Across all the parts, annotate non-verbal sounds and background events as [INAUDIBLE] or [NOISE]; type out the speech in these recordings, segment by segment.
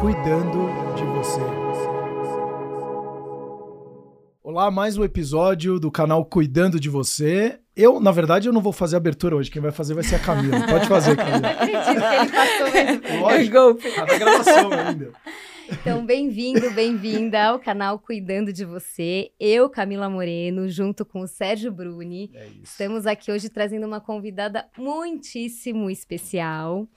cuidando de você. Olá, mais um episódio do canal Cuidando de Você. Eu, na verdade, eu não vou fazer abertura hoje. Quem vai fazer vai ser a Camila. [LAUGHS] Pode fazer, Camila. Não acredito que ele passou mesmo. [LAUGHS] Lógico. golpe. Tá na gravação ainda. Então, bem-vindo, bem-vinda ao canal Cuidando de Você. Eu, Camila Moreno, junto com o Sérgio Bruni. É. Estamos aqui hoje trazendo uma convidada muitíssimo especial.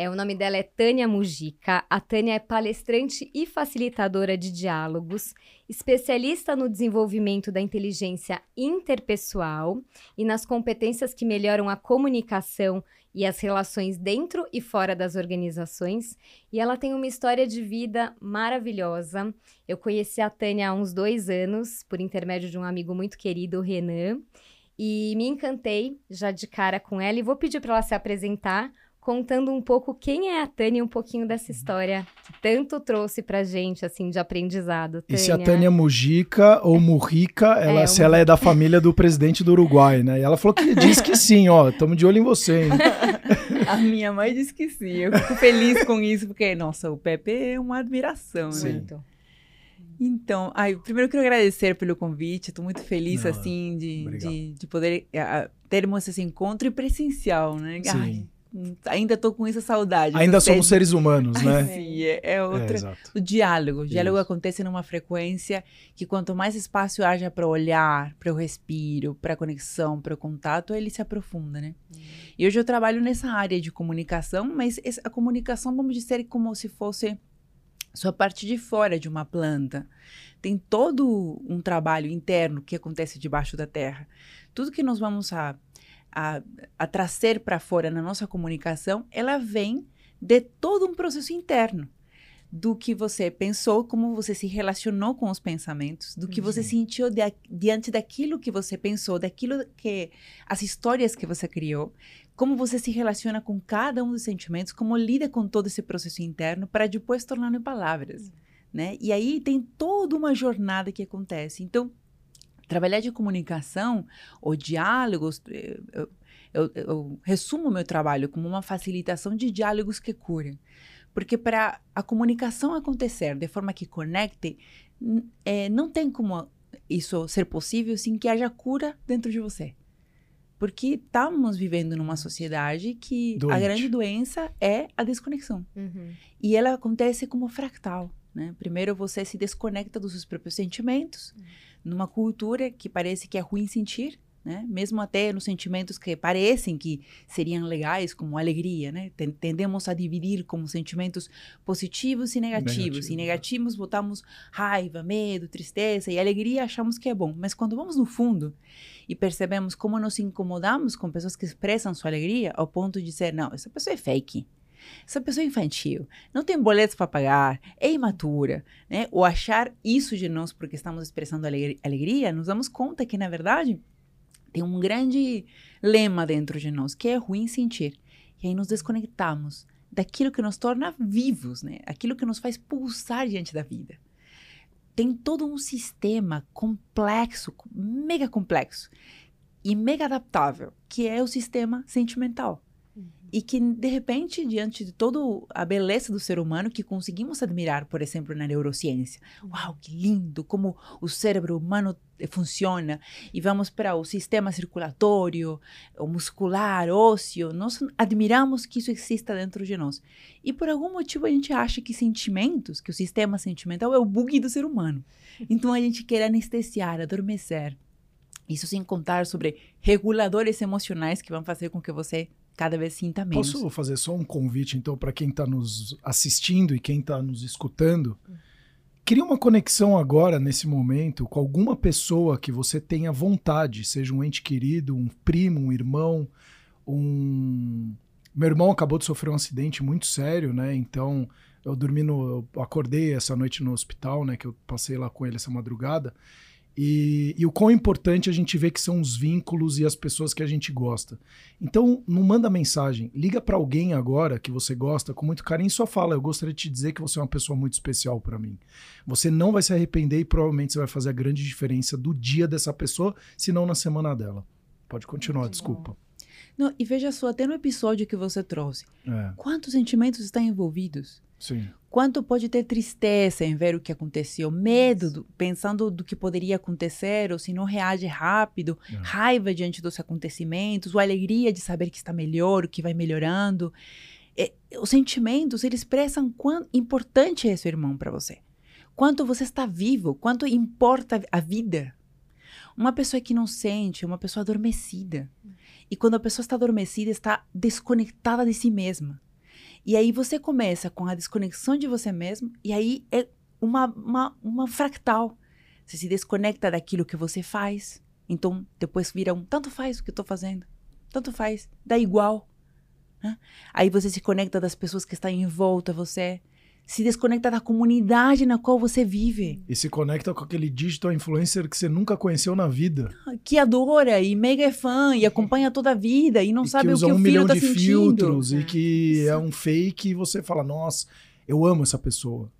É, o nome dela é Tânia Mujica. A Tânia é palestrante e facilitadora de diálogos, especialista no desenvolvimento da inteligência interpessoal e nas competências que melhoram a comunicação e as relações dentro e fora das organizações. E ela tem uma história de vida maravilhosa. Eu conheci a Tânia há uns dois anos, por intermédio de um amigo muito querido, o Renan. E me encantei já de cara com ela e vou pedir para ela se apresentar, contando um pouco quem é a Tânia e um pouquinho dessa história que tanto trouxe pra gente, assim, de aprendizado. E se a Tânia Mujica ou Murrica, [LAUGHS] ela, É, se um- ela é da [LAUGHS] família do presidente do Uruguai, né? E ela falou que diz que sim, ó. Estamos de olho em você, hein? [LAUGHS] A minha mãe disse que sim. Eu fico feliz com isso, porque, nossa, o Pepe é uma admiração, Sim. né? Muito. Então, ai, primeiro eu quero agradecer pelo convite. Estou muito feliz, Não, assim, de, de, de poder ah, termos esse encontro presencial, né? Sim. Ai, ainda tô com essa saudade. Ainda somos seres humanos, né? Sim, é, é É, outra. exato. O diálogo. O diálogo Isso. acontece numa frequência que quanto mais espaço haja para olhar, para o respiro, para a conexão, para o contato, ele se aprofunda, né? E hoje eu trabalho nessa área de comunicação, mas a comunicação, vamos dizer, como se fosse só a parte de fora de uma planta. Tem todo um trabalho interno que acontece debaixo da terra. Tudo que nós vamos a, a, a trazer para fora na nossa comunicação, ela vem de todo um processo interno. Do que você pensou, como você se relacionou com os pensamentos, do que você Sim. sentiu dia- diante daquilo que você pensou, daquilo que. as histórias que você criou, como você se relaciona com cada um dos sentimentos, como lida com todo esse processo interno para depois tornar em palavras, né? E aí tem toda uma jornada que acontece. Então, trabalhar de comunicação ou diálogos, eh, eu, eu, eu resumo o meu trabalho como uma facilitação de diálogos que curam. Porque para a comunicação acontecer de forma que conecte, eh, não tem como isso ser possível sem que haja cura dentro de você. Porque estamos vivendo numa sociedade que a Doente. grande doença é a desconexão. Uhum. E ela acontece como fractal, né? Primeiro você se desconecta dos seus próprios sentimentos, numa cultura que parece que é ruim sentir, né? Mesmo até nos sentimentos que parecem que seriam legais, como alegria, né? Ten- Tendemos a dividir como sentimentos positivos e negativos. Negativos, E negativos botamos raiva, medo, tristeza e alegria achamos que é bom. Mas quando vamos no fundo e percebemos como nos incomodamos com pessoas que expressam sua alegria ao ponto de dizer, não, essa pessoa é fake. Essa pessoa é infantil, não tem boletos para pagar, é imatura, né? Ou achar isso de nós porque estamos expressando alegri- alegria, nos damos conta que, na verdade, tem um grande lema dentro de nós, que é ruim sentir. E aí nos desconectamos daquilo que nos torna vivos, né? Aquilo que nos faz pulsar diante da vida. Tem todo um sistema complexo, mega complexo e mega adaptável, que é o sistema sentimental. E que, de repente, diante de toda a beleza do ser humano, que conseguimos admirar, por exemplo, na neurociência. Uau, que lindo! Como o cérebro humano eh, funciona. E vamos para o sistema circulatório, o muscular, ósseo. Nós admiramos que isso exista dentro de nós. E por algum motivo a gente acha que sentimentos, que o sistema sentimental é o bug do ser humano. [LAUGHS] Então a gente quer anestesiar, adormecer. Isso sem contar sobre reguladores emocionais que vão fazer com que você cada vez sinta menos. Posso fazer só um convite, então, para quem está nos assistindo e quem está nos escutando? Cria uma conexão agora, nesse momento, com alguma pessoa que você tenha vontade, seja um ente querido, um primo, um irmão, um. Meu irmão acabou de sofrer um acidente muito sério, né? Então, eu dormi no. Eu acordei essa noite no hospital, né? Que eu passei lá com ele essa madrugada. E, e o quão importante a gente vê que são os vínculos e as pessoas que a gente gosta. Então, não manda mensagem. Liga para alguém agora que você gosta com muito carinho e só fala: Eu gostaria de te dizer que você é uma pessoa muito especial para mim. Você não vai se arrepender e provavelmente você vai fazer a grande diferença do dia dessa pessoa, se não na semana dela. Pode continuar, Muito desculpa. Não, e veja só, até no episódio que você trouxe, É, quantos sentimentos estão envolvidos? Sim. Quanto pode ter tristeza em ver o que aconteceu, medo, do- pensando do que poderia acontecer, ou se não reage rápido, É. raiva diante dos acontecimentos, ou alegria de saber que está melhor, que vai melhorando. É, os sentimentos, eles expressam quão importante é esse irmão para você. Quanto você está vivo, quanto importa a vida. Uma pessoa que não sente, é uma pessoa adormecida. E quando a pessoa está adormecida, está desconectada de si mesma. E aí você começa com a desconexão de você mesmo, e aí é uma, uma, uma fractal. Você se desconecta daquilo que você faz. Então, depois vira um tanto faz o que eu tô fazendo. Tanto faz. Dá igual. né? Aí você se conecta das pessoas que estão em volta você. Se desconecta da comunidade na qual você vive. E se conecta com aquele digital influencer que você nunca conheceu na vida. Que adora e mega é fã e acompanha toda a vida e não e sabe que o que um o filho milhão tá de sentindo. filtros e É. que é um fake e você fala, nossa, eu amo essa pessoa.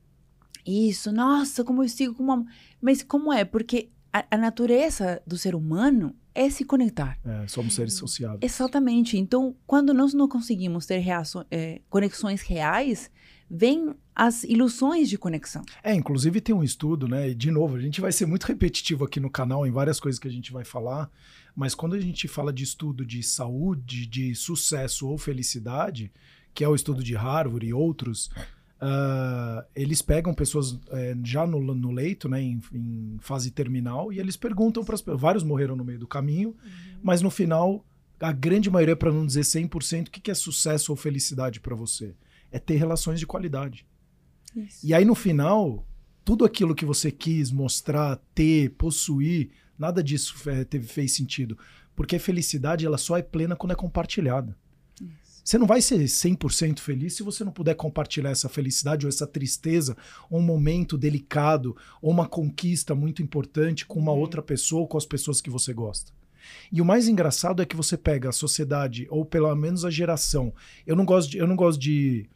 Isso, nossa, como eu sigo com uma. Mas como é? Porque a, a natureza do ser humano é se conectar. É, somos seres sociáveis. Exatamente. Então, quando nós não conseguimos ter reaço- é, conexões reais, vêm as ilusões de conexão. É, inclusive tem um estudo, né? E de novo, a gente vai ser muito repetitivo aqui no canal em várias coisas que a gente vai falar, mas quando a gente fala de estudo de saúde, de sucesso ou felicidade, que é o estudo de Harvard e outros, ah, eles pegam pessoas é, já no, no leito, né, em, em fase terminal, e eles perguntam para as pessoas. Vários morreram no meio do caminho, mas no final, a grande maioria, para não dizer 100%, o que que é sucesso ou felicidade para você? É ter relações de qualidade. E aí, no final, tudo aquilo que você quis mostrar, ter, possuir, nada disso fe- teve, fez sentido. Porque a felicidade, ela só é plena quando é compartilhada. Você não vai ser 100% feliz se você não puder compartilhar essa felicidade ou essa tristeza, ou um momento delicado, ou uma conquista muito importante com uma Uhum. outra pessoa ou com as pessoas que você gosta. E o mais engraçado é que você pega a sociedade, ou pelo menos a geração. Eu não gosto de, eu não gosto de,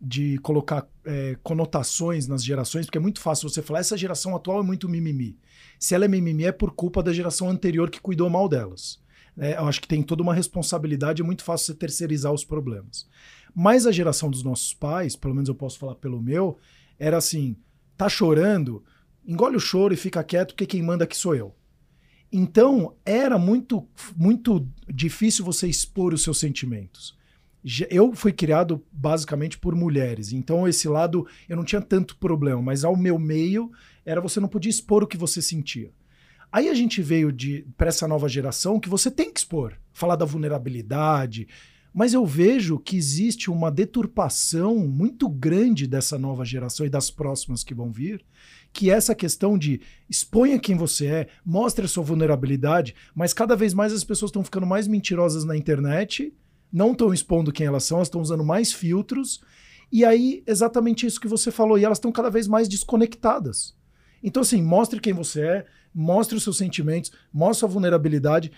de colocar é, conotações nas gerações, porque é muito fácil você falar essa geração atual é muito mimimi. Se ela é mimimi, é por culpa da geração anterior que cuidou mal delas. É, eu acho que tem toda uma responsabilidade, é muito fácil você terceirizar os problemas. Mas a geração dos nossos pais, pelo menos eu posso falar pelo meu, era assim: tá chorando, engole o choro e fica quieto, porque quem manda aqui sou eu. Então, era muito, muito difícil você expor os seus sentimentos. Eu fui criado basicamente por mulheres, então esse lado eu não tinha tanto problema, mas ao meu meio era você não podia expor o que você sentia. Aí a gente veio de para essa nova geração que você tem que expor, falar da vulnerabilidade, mas eu vejo que existe uma deturpação muito grande dessa nova geração e das próximas que vão vir, que é essa questão de exponha quem você é, mostre a sua vulnerabilidade, mas cada vez mais as pessoas estão ficando mais mentirosas na internet, não estão expondo quem elas são, elas estão usando mais filtros, e aí exatamente isso que você falou, e elas estão cada vez mais desconectadas. Então, assim, mostre quem você é, mostre os seus sentimentos, mostre a vulnerabilidade,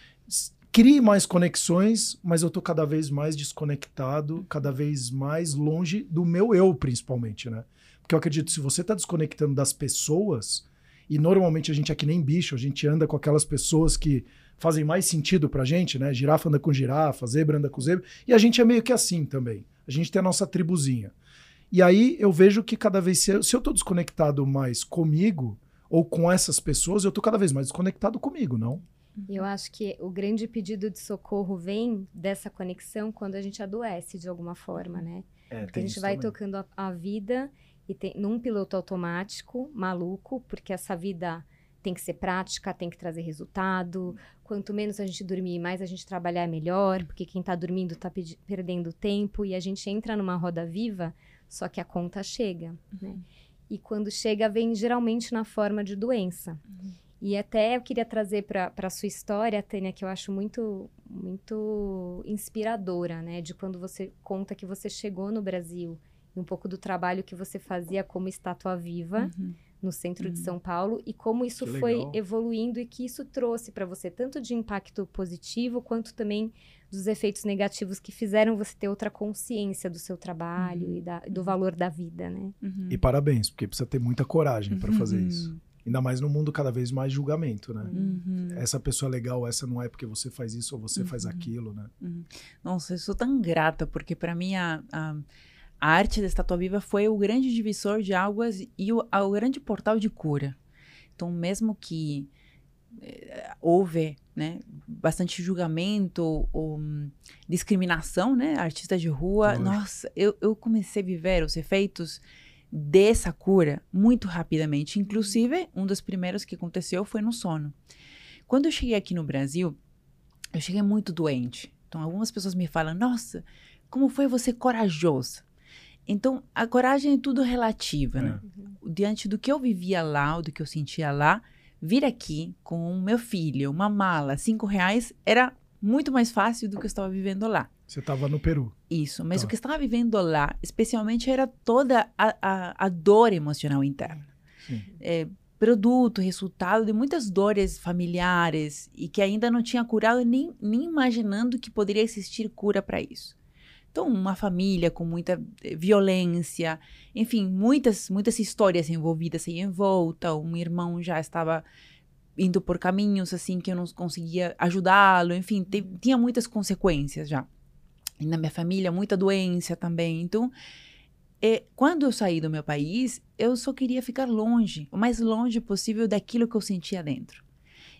crie mais conexões, mas eu tô cada vez mais desconectado, cada vez mais longe do meu eu, principalmente, né? Porque eu acredito, se você tá desconectando das pessoas, e normalmente a gente é que nem bicho, a gente anda com aquelas pessoas que fazem mais sentido pra gente, né? Girafa anda com girafa, zebra anda com zebra, e a gente é meio que assim também. A gente tem a nossa tribuzinha. E aí eu vejo que cada vez, se eu, se eu tô desconectado mais comigo, ou com essas pessoas, eu tô cada vez mais desconectado comigo, não? Eu acho que o grande pedido de socorro vem dessa conexão quando a gente adoece de alguma forma, né? É, Porque a gente vai tocando a, a vida e tem num piloto automático, maluco, porque essa vida tem que ser prática, tem que trazer resultado. Quanto menos a gente dormir, mais a gente trabalhar é melhor, porque quem tá dormindo tá pedi- perdendo tempo e a gente entra numa roda viva, só que a conta chega, né? E quando chega, vem geralmente na forma de doença. E até eu queria trazer para a sua história, Tânia, que eu acho muito, muito inspiradora, né? De quando você conta que você chegou no Brasil um pouco do trabalho que você fazia como estátua viva Uhum. no centro de Uhum. São Paulo e como isso Que foi legal. evoluindo e que isso trouxe para você tanto de impacto positivo quanto também dos efeitos negativos que fizeram você ter outra consciência do seu trabalho Uhum. e da- do valor da vida, né? Uhum. E parabéns, porque precisa ter muita coragem para fazer isso. Uhum. Ainda mais no mundo cada vez mais julgamento, né? Uhum. Essa pessoa é legal, essa não é porque você faz isso ou você faz Uhum. aquilo, né? Nossa, eu sou tão grata, porque para mim a, a, a arte da estátua viva foi o grande divisor de águas e o, o grande portal de cura. Então, mesmo que eh, houve né, bastante julgamento ou hum, discriminação, né, artista de rua, Lógico. nossa, eu, eu comecei a viver os efeitos dessa cura muito rapidamente. Inclusive, um dos primeiros que aconteceu foi no sono. Quando eu cheguei aqui no Brasil, eu cheguei muito doente. Então, algumas pessoas me falam: Nossa, como foi você corajosa? Então, a coragem é tudo relativa, né? Diante do que eu vivia lá, do que eu sentia lá, vir aqui com o meu filho, uma mala, cinco reais, era muito mais fácil do que eu estava vivendo lá. Você tava no Peru. Isso, mas Tá. o que eu estava vivendo lá, especialmente, era toda a, a, a dor emocional interna. É, produto, resultado de muitas dores familiares e que ainda não tinha curado, nem, nem imaginando que poderia existir cura para isso. Então, uma família com muita eh, violência, enfim, muitas, muitas histórias envolvidas aí em volta. Um irmão já estava indo por caminhos assim que eu não conseguia ajudá-lo, enfim, te- tinha muitas consequências já. E na minha família, muita doença também. Então, é, quando eu saí do meu país, eu só queria ficar longe, o mais longe possível daquilo que eu sentia dentro.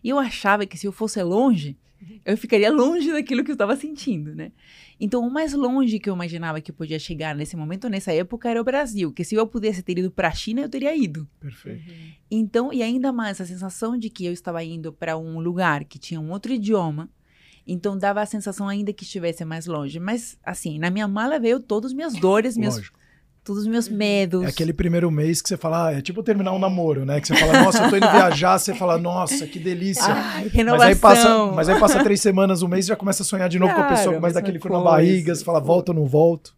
E eu achava que se eu fosse longe, eu ficaria longe daquilo que eu estava sentindo, né? Então, o mais longe que eu imaginava que eu podia chegar nesse momento, nessa época, era o Brasil. Que se eu pudesse ter ido para a China, eu teria ido. Perfeito. Então, e ainda mais a sensação de que eu estava indo para um lugar que tinha um outro idioma. Então, dava a sensação ainda que estivesse mais longe. Mas, assim, na minha mala veio todas as minhas dores, meus, Lógico. Todos os meus medos. É aquele primeiro mês que você fala, ah, é tipo terminar um namoro, né? Que você fala, nossa, eu tô indo viajar, você fala, nossa, que delícia. Ai, mas, renovação. aí passa, mas aí passa três semanas, um mês e já começa a sonhar de novo com a Claro, pessoa, mas daquele frio na barriga, você fala, volto ou não volto.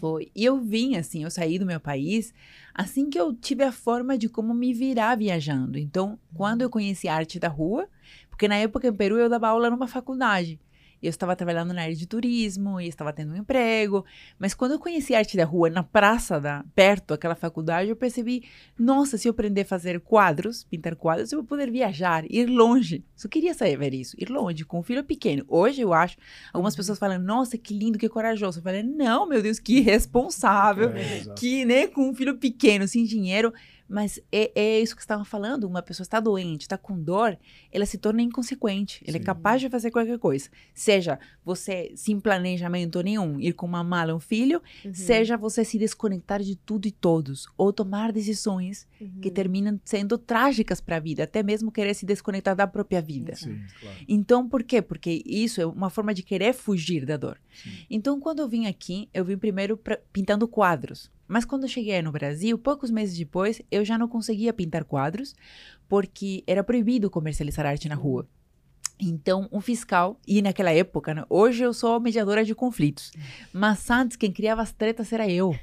Foi. E eu vim, assim, eu saí do meu país assim que eu tive a forma de como me virar viajando. Então, quando eu conheci a arte da rua, porque na época em Peru eu dava aula numa faculdade. Eu estava trabalhando na área de turismo e estava tendo um emprego. Mas quando eu conheci a arte da rua na praça, da, perto daquela faculdade, eu percebi: nossa, se eu aprender a fazer quadros, pintar quadros, eu vou poder viajar, ir longe. Só queria saber isso, ir longe, com um filho pequeno. Hoje eu acho, algumas pessoas falam: nossa, que lindo, que corajoso. Eu falei: não, meu Deus, que irresponsável É, que, né, com um filho pequeno, sem dinheiro, mas é, é isso que você estava falando, uma pessoa está doente, está com dor, ela se torna inconsequente, ela é Sim. capaz de fazer qualquer coisa. Seja você, sem planejamento nenhum, ir com uma mala um filho, Uhum. seja você se desconectar de tudo e todos, ou tomar decisões Uhum. que terminam sendo trágicas para a vida, até mesmo querer se desconectar da própria vida. Sim, claro. Então, por quê? Porque isso é uma forma de querer fugir da dor. Sim. Então, quando eu vim aqui, eu vim primeiro pra- pintando quadros. Mas quando eu cheguei no Brasil, poucos meses depois, eu já não conseguia pintar quadros, porque era proibido comercializar arte na rua. Então, um fiscal, e naquela época, né, hoje eu sou mediadora de conflitos, mas antes quem criava as tretas era eu.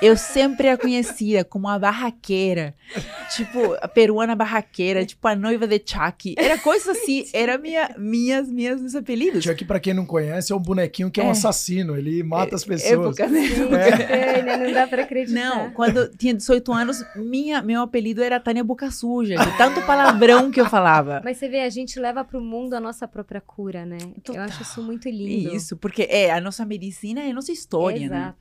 Eu sempre a conhecia como a barraqueira, tipo, a peruana barraqueira, tipo a noiva de Chucky. Era coisa assim, [LAUGHS] era minha, minhas, minhas, meus apelidos. Chuck, pra quem não conhece, é um bonequinho que é um É. assassino, ele mata as pessoas. Época, né? Tânia, [LAUGHS] não dá pra acreditar. Não, quando eu tinha 18 anos, minha, meu apelido era Tânia Boca Suja, de tanto palavrão que eu falava. Mas você vê, a gente leva pro mundo a nossa própria cura, né? Total. Eu acho isso muito lindo. Isso, porque é, a nossa medicina é a nossa história, né?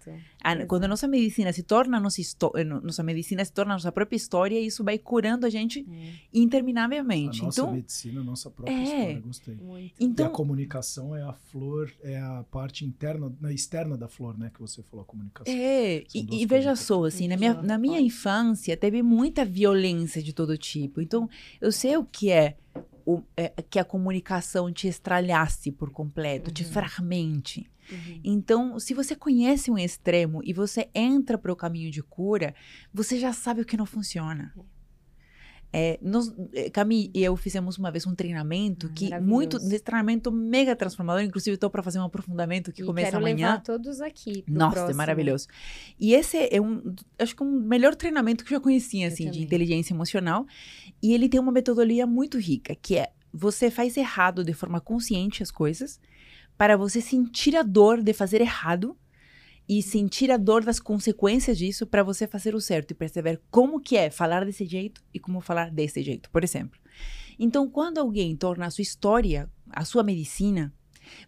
A- quando a nossa medicina se torna a nossa história, nossa medicina se torna a nossa própria história, isso vai curando a gente É, A interminavelmente. nossa Então, medicina, a nossa própria É. história, gostei. muito. E a então comunicação é a flor, é a parte interna, na externa da flor, né? Que você falou, a comunicação. É, e, e veja só, assim, na minha, na minha infância teve muita violência de todo tipo. Então, eu sei o que é, o, é, que a comunicação te estralhasse por completo, te Uhum. fragmente. Uhum. Então, se você conhece um extremo e você entra para o caminho de cura, você já sabe o que não funciona. É, nós, eh, Cami e eu fizemos uma vez um treinamento Ah, que muito, treinamento mega transformador. Inclusive, estou para fazer um aprofundamento que E começa quero amanhã. levar todos aqui. Nossa, é próximo. maravilhoso. E esse é um, acho que um melhor treinamento que eu já conhecia, Eu assim, de inteligência emocional. E ele tem uma metodologia muito rica, que é você faz errado de forma consciente as coisas, para você sentir a dor de fazer errado e sentir a dor das consequências disso para você fazer o certo e perceber como que é falar desse jeito e como falar desse jeito, por exemplo. Então, quando alguém torna a sua história a sua medicina,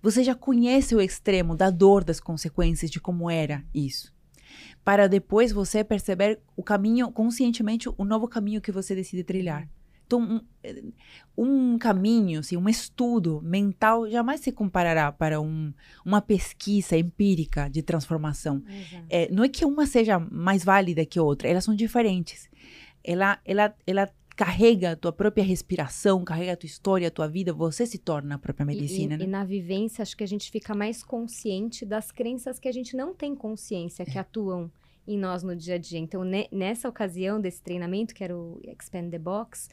você já conhece o extremo da dor das consequências de como era isso. Para depois você perceber o caminho, conscientemente, o novo caminho que você decide trilhar. Então, um, um caminho, assim, um estudo mental jamais se comparará para um, uma pesquisa empírica de transformação. É, não é que uma seja mais válida que a outra, elas são diferentes. Ela, ela, ela carrega a tua própria respiração, carrega a tua história, a tua vida, você se torna a própria medicina. E, e, né? e na vivência, acho que a gente fica mais consciente das crenças que a gente não tem consciência, que é. atuam em nós no dia a dia. Então, ne, nessa ocasião desse treinamento, que era o Expand the Box,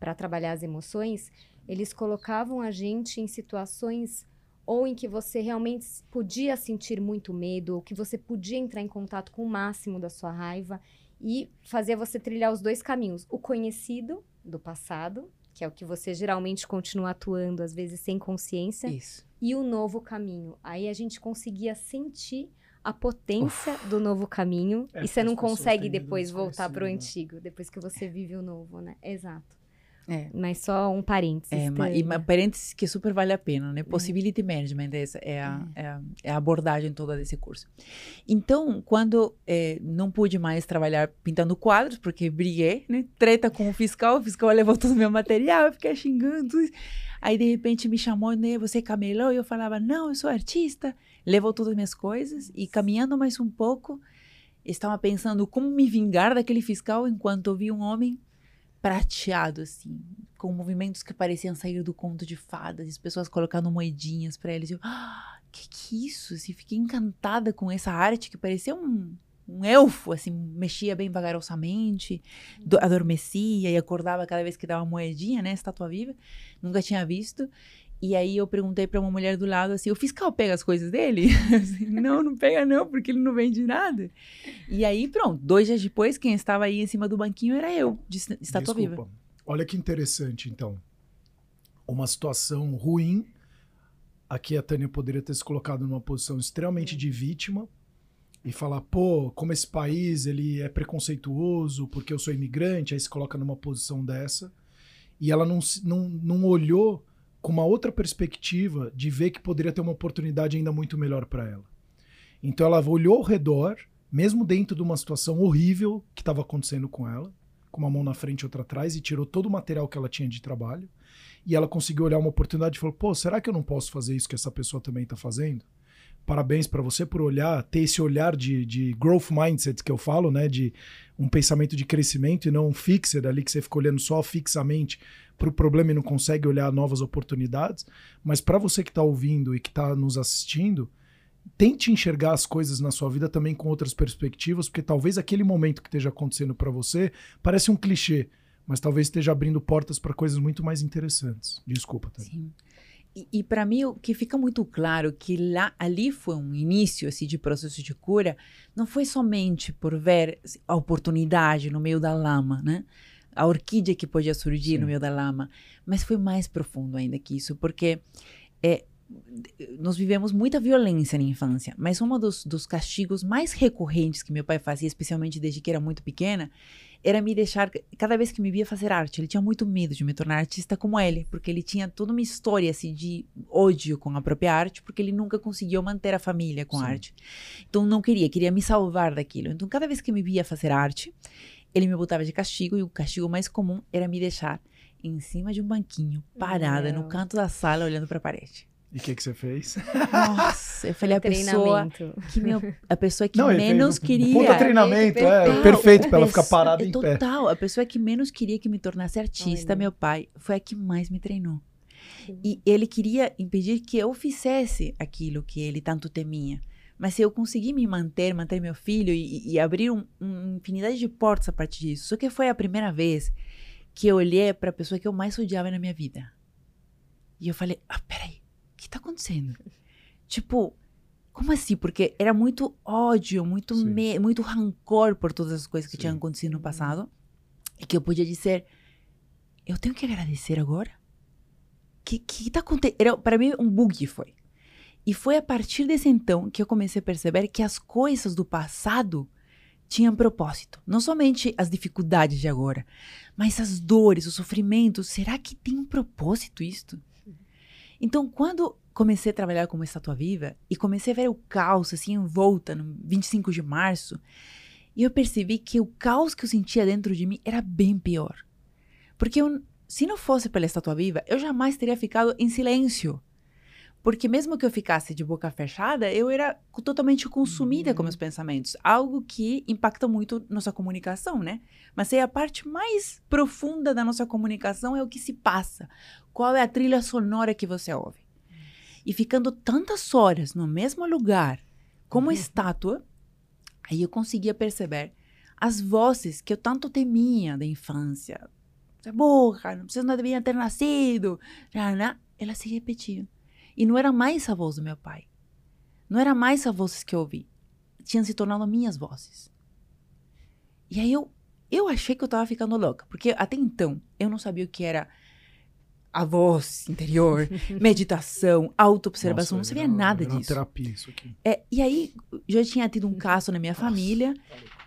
para trabalhar as emoções, eles colocavam a gente em situações ou em que você realmente podia sentir muito medo, ou que você podia entrar em contato com o máximo da sua raiva e fazia você trilhar os dois caminhos: o conhecido do passado, que é o que você geralmente continua atuando, às vezes sem consciência, Isso. e o novo caminho. Aí a gente conseguia sentir a potência Uf. do novo caminho é, e você não consegue depois voltar para o antigo, depois que você vive o novo, né? Exato. É. Mas só um parênteses. É, e uma parênteses que super vale a pena, né? É. Possibility Management, essa é a, é. é a, é a, abordagem toda desse curso. Então, quando é, não pude mais trabalhar pintando quadros, porque briguei, né? Treta com o fiscal, o fiscal levou todo o meu material, eu fiquei xingando. Aí, de repente, me chamou, né? Você é camelô? E eu falava, não, eu sou artista. Levou todas as minhas coisas e caminhando mais um pouco, estava pensando como me vingar daquele fiscal enquanto vi um homem prateado, assim, com movimentos que pareciam sair do conto de fadas, as pessoas colocando moedinhas para eles. Eu, ah, que que é isso? Assim, fiquei encantada com essa arte que parecia um, um elfo, assim, mexia bem vagarosamente, do, adormecia e acordava cada vez que dava uma moedinha, né? Estátua viva. Nunca tinha visto. E aí eu perguntei para uma mulher do lado assim: o fiscal pega as coisas dele? [LAUGHS] Assim, não, não pega não, porque ele não vende nada. E aí pronto, dois dias depois, quem estava aí em cima do banquinho era eu, de estátua Desculpa. viva. Olha que interessante, então. Uma situação ruim. Aqui a Tânia poderia ter se colocado numa posição extremamente de vítima e falar, pô, como esse país ele é preconceituoso porque eu sou imigrante, aí se coloca numa posição dessa. E ela não, não, não olhou com uma outra perspectiva de ver que poderia ter uma oportunidade ainda muito melhor para ela. Então ela olhou ao redor, mesmo dentro de uma situação horrível que estava acontecendo com ela, com uma mão na frente e outra atrás, e tirou todo o material que ela tinha de trabalho. E ela conseguiu olhar uma oportunidade e falou: pô, será que eu não posso fazer isso que essa pessoa também está fazendo? Parabéns para você por olhar, ter esse olhar de, de growth mindset que eu falo, né? De um pensamento de crescimento e não um fixer ali que você fica olhando só fixamente para o problema e não consegue olhar novas oportunidades. Mas para você que está ouvindo e que está nos assistindo, tente enxergar as coisas na sua vida também com outras perspectivas, porque talvez aquele momento que esteja acontecendo para você parece um clichê, mas talvez esteja abrindo portas para coisas muito mais interessantes. Desculpa, Tânia. Sim. E, e para mim, o que fica muito claro que lá ali foi um início assim, de processo de cura, não foi somente por ver a oportunidade no meio da lama, né? A orquídea que podia surgir Sim. no meio da lama. Mas foi mais profundo ainda que isso, porque é, nós vivemos muita violência na infância, mas um dos, dos castigos mais recorrentes que meu pai fazia, especialmente desde que era muito pequena, era me deixar, cada vez que me via fazer arte, ele tinha muito medo de me tornar artista como ele, porque ele tinha toda uma história assim, de ódio com a própria arte, porque ele nunca conseguiu manter a família com Sim. arte. Então não queria, queria me salvar daquilo. Então cada vez que me via fazer arte, ele me botava de castigo e o castigo mais comum era me deixar em cima de um banquinho, parada Meu. no canto da sala, olhando para a parede. E o que, que você fez? Nossa, eu falei [LAUGHS] a pessoa que meu, a pessoa que Não, menos um queria. Puta treinamento, perfeito. é perfeito para ela ficar parada em total, pé. Total, a pessoa que menos queria que me tornasse artista, Ai, meu pai, foi a que mais me treinou. Sim. E ele queria impedir que eu fizesse aquilo que ele tanto temia. Mas se eu conseguir me manter, manter meu filho e, e abrir um, uma infinidade de portas a partir disso. Só que foi a primeira vez que eu olhei para a pessoa que eu mais odiava na minha vida. E eu falei: ah, peraí, o que tá acontecendo? [LAUGHS] tipo, como assim? Porque era muito ódio, muito, me, muito rancor por todas as coisas que Sim. tinham acontecido no passado. E que eu podia dizer: eu tenho que agradecer agora? O que, que tá acontecendo? Para mim, um bug foi. E foi a partir desse então que eu comecei a perceber que as coisas do passado tinham propósito. Não somente as dificuldades de agora, mas as dores, os sofrimentos. Será que tem um propósito isto? Então, quando comecei a trabalhar como estátua viva e comecei a ver o caos assim em volta no 25 de março, eu percebi que o caos que eu sentia dentro de mim era bem pior. Porque eu, se não fosse pela estátua viva, eu jamais teria ficado em silêncio. Porque mesmo que eu ficasse de boca fechada, eu era totalmente consumida uhum. com meus pensamentos. Algo que impacta muito nossa comunicação, né? Mas é a parte mais profunda da nossa comunicação é o que se passa. Qual é a trilha sonora que você ouve? E ficando tantas horas no mesmo lugar, como uhum. estátua, aí eu conseguia perceber as vozes que eu tanto temia da infância. Você é burra, você não devia ter nascido. Elas se repetiam. E não era mais a voz do meu pai. Não era mais as vozes que eu ouvi. Tinham se tornado minhas vozes. E aí eu, eu achei que eu estava ficando louca. Porque até então eu não sabia o que era a voz interior, [LAUGHS] meditação, autoobservação, não sabia nada era disso. terapia isso aqui. É, e aí já tinha tido um caso na minha Nossa, família.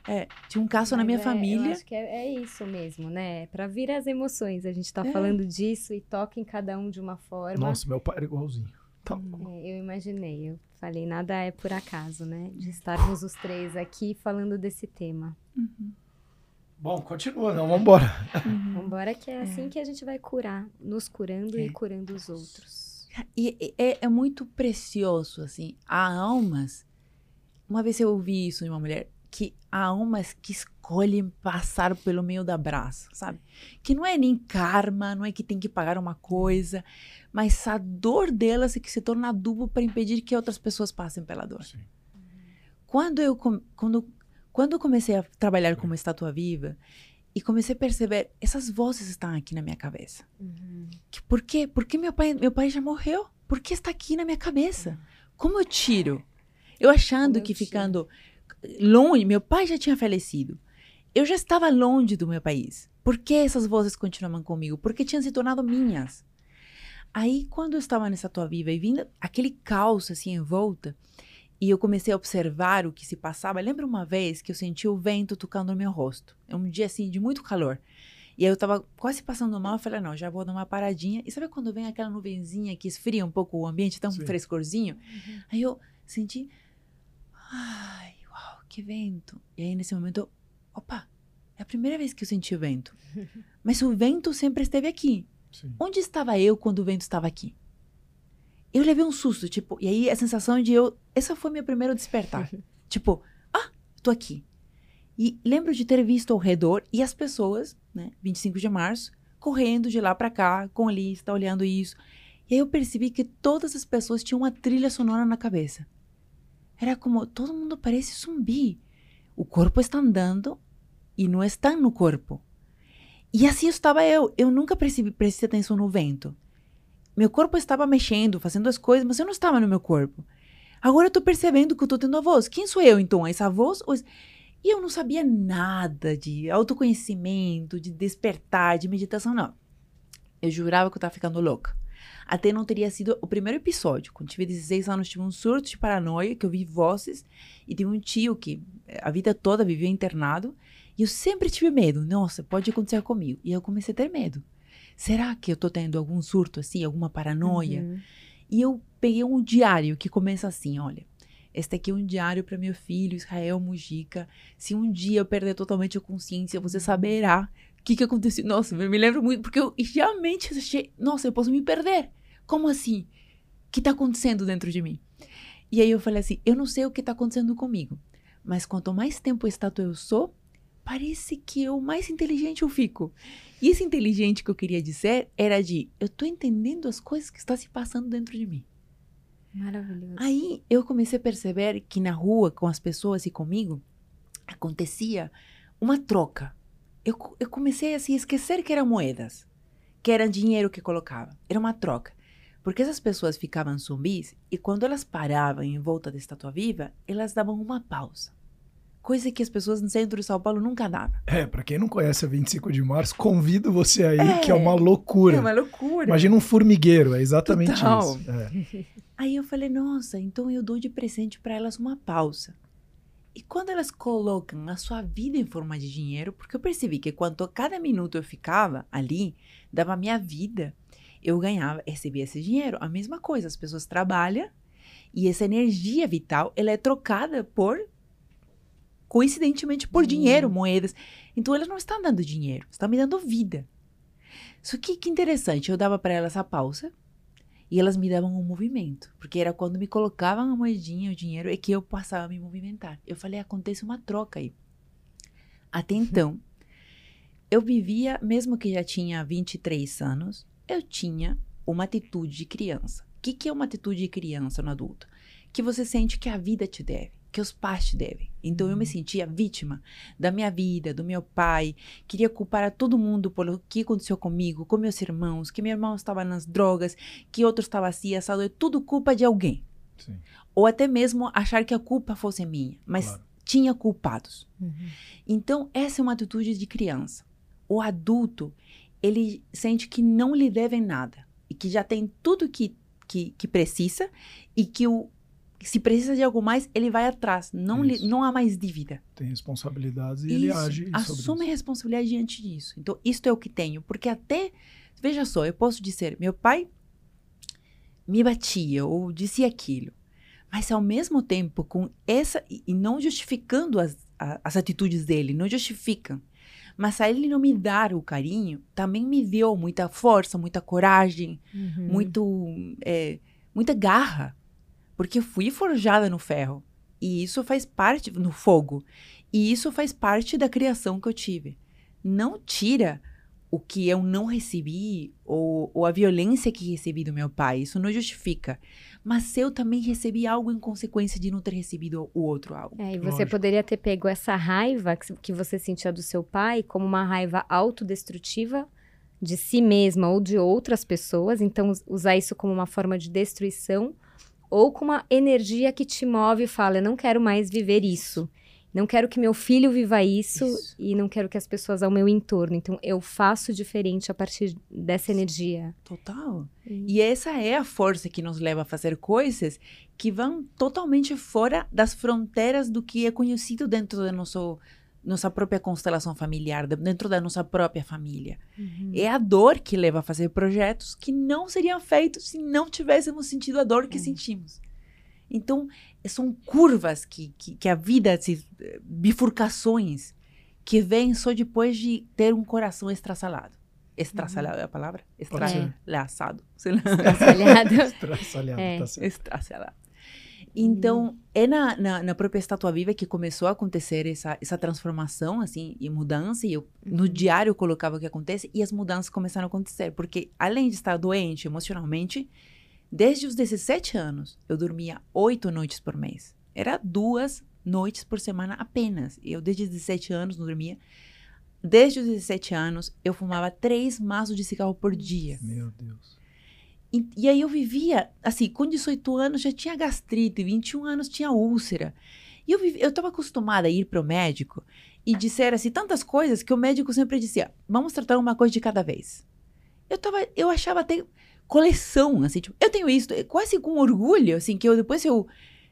É, tinha um caso Mas na minha é, família. Eu acho que é, é isso mesmo, né? Para vir as emoções. A gente está é. falando disso e toca em cada um de uma forma. Nossa, meu pai era igualzinho. Tá é, eu imaginei, eu falei, nada é por acaso, né? De estarmos os três aqui falando desse tema. Uhum. Bom, continua, não, vamos embora. Uhum. [LAUGHS] Vamos embora que é, é, assim que a gente vai curar, nos curando é. e curando os outros. E é, é, muito precioso, assim, há almas, uma vez eu ouvi isso de uma mulher, que há almas que escolhem passar pelo meio da braça, sabe? Que não é nem karma, não é que tem que pagar uma coisa, mas a dor delas é que se torna adubo para impedir que outras pessoas passem pela dor. Sim. Quando eu quando quando eu comecei a trabalhar como estátua viva e comecei a perceber essas vozes estão aqui na minha cabeça. Uhum. Que, por quê? Porque meu pai meu pai já morreu. Por que está aqui na minha cabeça? Como eu tiro? Eu achando Como que eu ficando longe, meu pai já tinha falecido. Eu já estava longe do meu país. Por que essas vozes continuavam comigo? Porque tinham se tornado minhas. Aí, quando eu estava nessa tua viva e vindo aquele caos assim em volta, e eu comecei a observar o que se passava, lembra uma vez que eu senti o vento tocando no meu rosto? É um dia assim de muito calor. E aí eu tava quase passando mal, eu falei, não, já vou dar uma paradinha. E sabe quando vem aquela nuvenzinha que esfria um pouco o ambiente, tão Sim. frescorzinho? Uhum. Aí eu senti, ai, uau, que vento. E aí nesse momento, eu, opa, é a primeira vez que eu senti o vento. [LAUGHS] Mas o vento sempre esteve aqui. Sim. Onde estava eu quando o vento estava aqui? Eu levei um susto, tipo, e aí a sensação de eu. Essa foi meu primeiro despertar. [LAUGHS] tipo, ah, tô aqui. E lembro de ter visto ao redor e as pessoas, né, 25 de março, correndo de lá para cá, com a lista, olhando isso. E aí eu percebi que todas as pessoas tinham uma trilha sonora na cabeça. Era como todo mundo parece zumbi. O corpo está andando e não está no corpo. E assim estava eu. Eu nunca prestei, atenção no vento. Meu corpo estava mexendo, fazendo as coisas, mas eu não estava no meu corpo. Agora eu estou percebendo que eu estou tendo a voz. Quem sou eu, então? Essa voz? E eu não sabia nada de autoconhecimento, de despertar, de meditação, não. Eu jurava que eu estava ficando louca. Até não teria sido o primeiro episódio. Quando tive 16 anos, tive um surto de paranoia, que eu vi vozes, e tinha um tio que eh, a vida toda vivia internado, e eu sempre tive medo. Nossa, pode acontecer comigo. E eu comecei a ter medo. Será que eu tô tendo algum surto assim, alguma paranoia? Uhum. E eu peguei um diário que começa assim, olha. Este aqui é um diário para meu filho, Israel Mujica. Se um dia eu perder totalmente a consciência, você uhum. saberá o que, que aconteceu. Nossa, eu me lembro muito, porque eu realmente achei, nossa, eu posso me perder. Como assim? O que está acontecendo dentro de mim? E aí eu falei assim, eu não sei o que está acontecendo comigo, mas quanto mais tempo estátua eu sou, parece que eu mais inteligente eu fico. E esse inteligente que eu queria dizer era de eu tô entendendo as coisas que estão se passando dentro de mim. Maravilhoso. Aí eu comecei a perceber que na rua, com as pessoas e comigo, acontecia uma troca. Eu, eu comecei assim, a esquecer que eram moedas, que era dinheiro que colocava. Era uma troca. Porque essas pessoas ficavam zumbis e quando elas paravam em volta da estátua viva, elas davam uma pausa Coisa que as pessoas no centro de São Paulo nunca davam. É, pra quem não conhece a 25 de março, convido você aí, É, que é uma loucura. É uma loucura. Imagina um formigueiro, é exatamente Total. isso. É. [LAUGHS] Aí eu falei, nossa, então eu dou de presente para elas uma pausa. E quando elas colocam a sua vida em forma de dinheiro, porque eu percebi que quanto cada minuto eu ficava ali, dava minha vida, eu ganhava, recebia esse dinheiro. A mesma coisa, as pessoas trabalham e essa energia vital, ela é trocada por, coincidentemente, por dinheiro, moedas. Então elas não estão dando dinheiro, estão me dando vida. Só que que interessante, eu dava para elas a pausa e elas me davam um movimento, porque era quando me colocavam a moedinha, o dinheiro, é que eu passava a me movimentar. Eu falei, acontece uma troca aí. Até então, eu vivia, mesmo que já tinha 23 anos, eu tinha uma atitude de criança. O que, que é uma atitude de criança no adulto? Que você sente que a vida te deve, que os pais te devem. Então eu me sentia vítima da minha vida, do meu pai, queria culpar a todo mundo pelo que aconteceu comigo, com meus irmãos, que meu irmão estava nas drogas, que outro estava assim, assado, é tudo culpa de alguém. Sim, Ou até mesmo achar que a culpa fosse minha, mas claro. tinha culpados. Uhum. Então, essa é uma atitude de criança. O adulto, ele sente que não lhe devem nada e que já tem tudo que, que, que precisa e que o, se precisa de algo mais, ele vai atrás. Não, lhe, Isso. não há mais dívida. Tem responsabilidades e ele Isso, age sobre assume isso. responsabilidade diante disso. Então, isto é o que tenho. Porque até, veja só, eu posso dizer, meu pai me batia ou dizia aquilo. Mas ao mesmo tempo, com essa, e e não justificando as, a- as atitudes dele, não justificam. Mas a ele não me dar o carinho, também me deu muita força, muita coragem, Uhum. muito, é, muita garra, porque eu fui forjada no ferro e isso faz parte no fogo e isso faz parte da criação que eu tive. Não tira o que eu não recebi ou, ou a violência que recebi do meu pai, isso não justifica. Mas eu também recebi algo em consequência de não ter recebido o outro algo. É, e você Lógico. poderia ter pego essa raiva que que você sentia do seu pai como uma raiva autodestrutiva de si mesma ou de outras pessoas, então us- usar isso como uma forma de destruição, ou com uma energia que te move e fala: Eu não quero mais viver isso. Não quero que meu filho viva isso, Isso. e não quero que as pessoas ao meu entorno. Então, eu faço diferente a partir dessa energia. Total. E essa é a força que nos leva a fazer coisas que vão totalmente fora das fronteiras do que é conhecido dentro da nosso, nossa própria constelação familiar, de- dentro da nossa própria família. Uhum. É a dor que leva a fazer projetos que não seriam feitos se não tivéssemos sentido a dor que sentimos. Então, são curvas que, que, que a vida, se, bifurcações, que vêm só depois de ter um coração estraçalado. Estraçalado é a palavra? Pode ser. Estraçalhado. [LAUGHS] sei lá. Traçalhado. Traçalhado, É. tá certo. Estraçalado. Então, é na, na, na própria Estátua Viva que começou a acontecer essa, essa transformação, assim, e mudança. E eu, no diário, eu colocava o que acontece e as mudanças começaram a acontecer. Porque, além de estar doente emocionalmente, desde os 17 anos, eu dormia oito noites por mês. Era duas noites por semana apenas. Eu, desde os 17 anos, não dormia. Desde os 17 anos, eu fumava três maços de cigarro por dia. Meu Deus. E, e aí eu vivia, assim, com 18 anos já tinha gastrite, 21 anos tinha úlcera. E eu, vivi, eu acostumada a ir pro médico e disser assim tantas coisas que o médico sempre dizia: "Vamos tratar uma coisa de cada vez". Eu tava, eu achava até coleção, assim, tipo, eu tenho isso, quase com orgulho, assim, que eu depois eu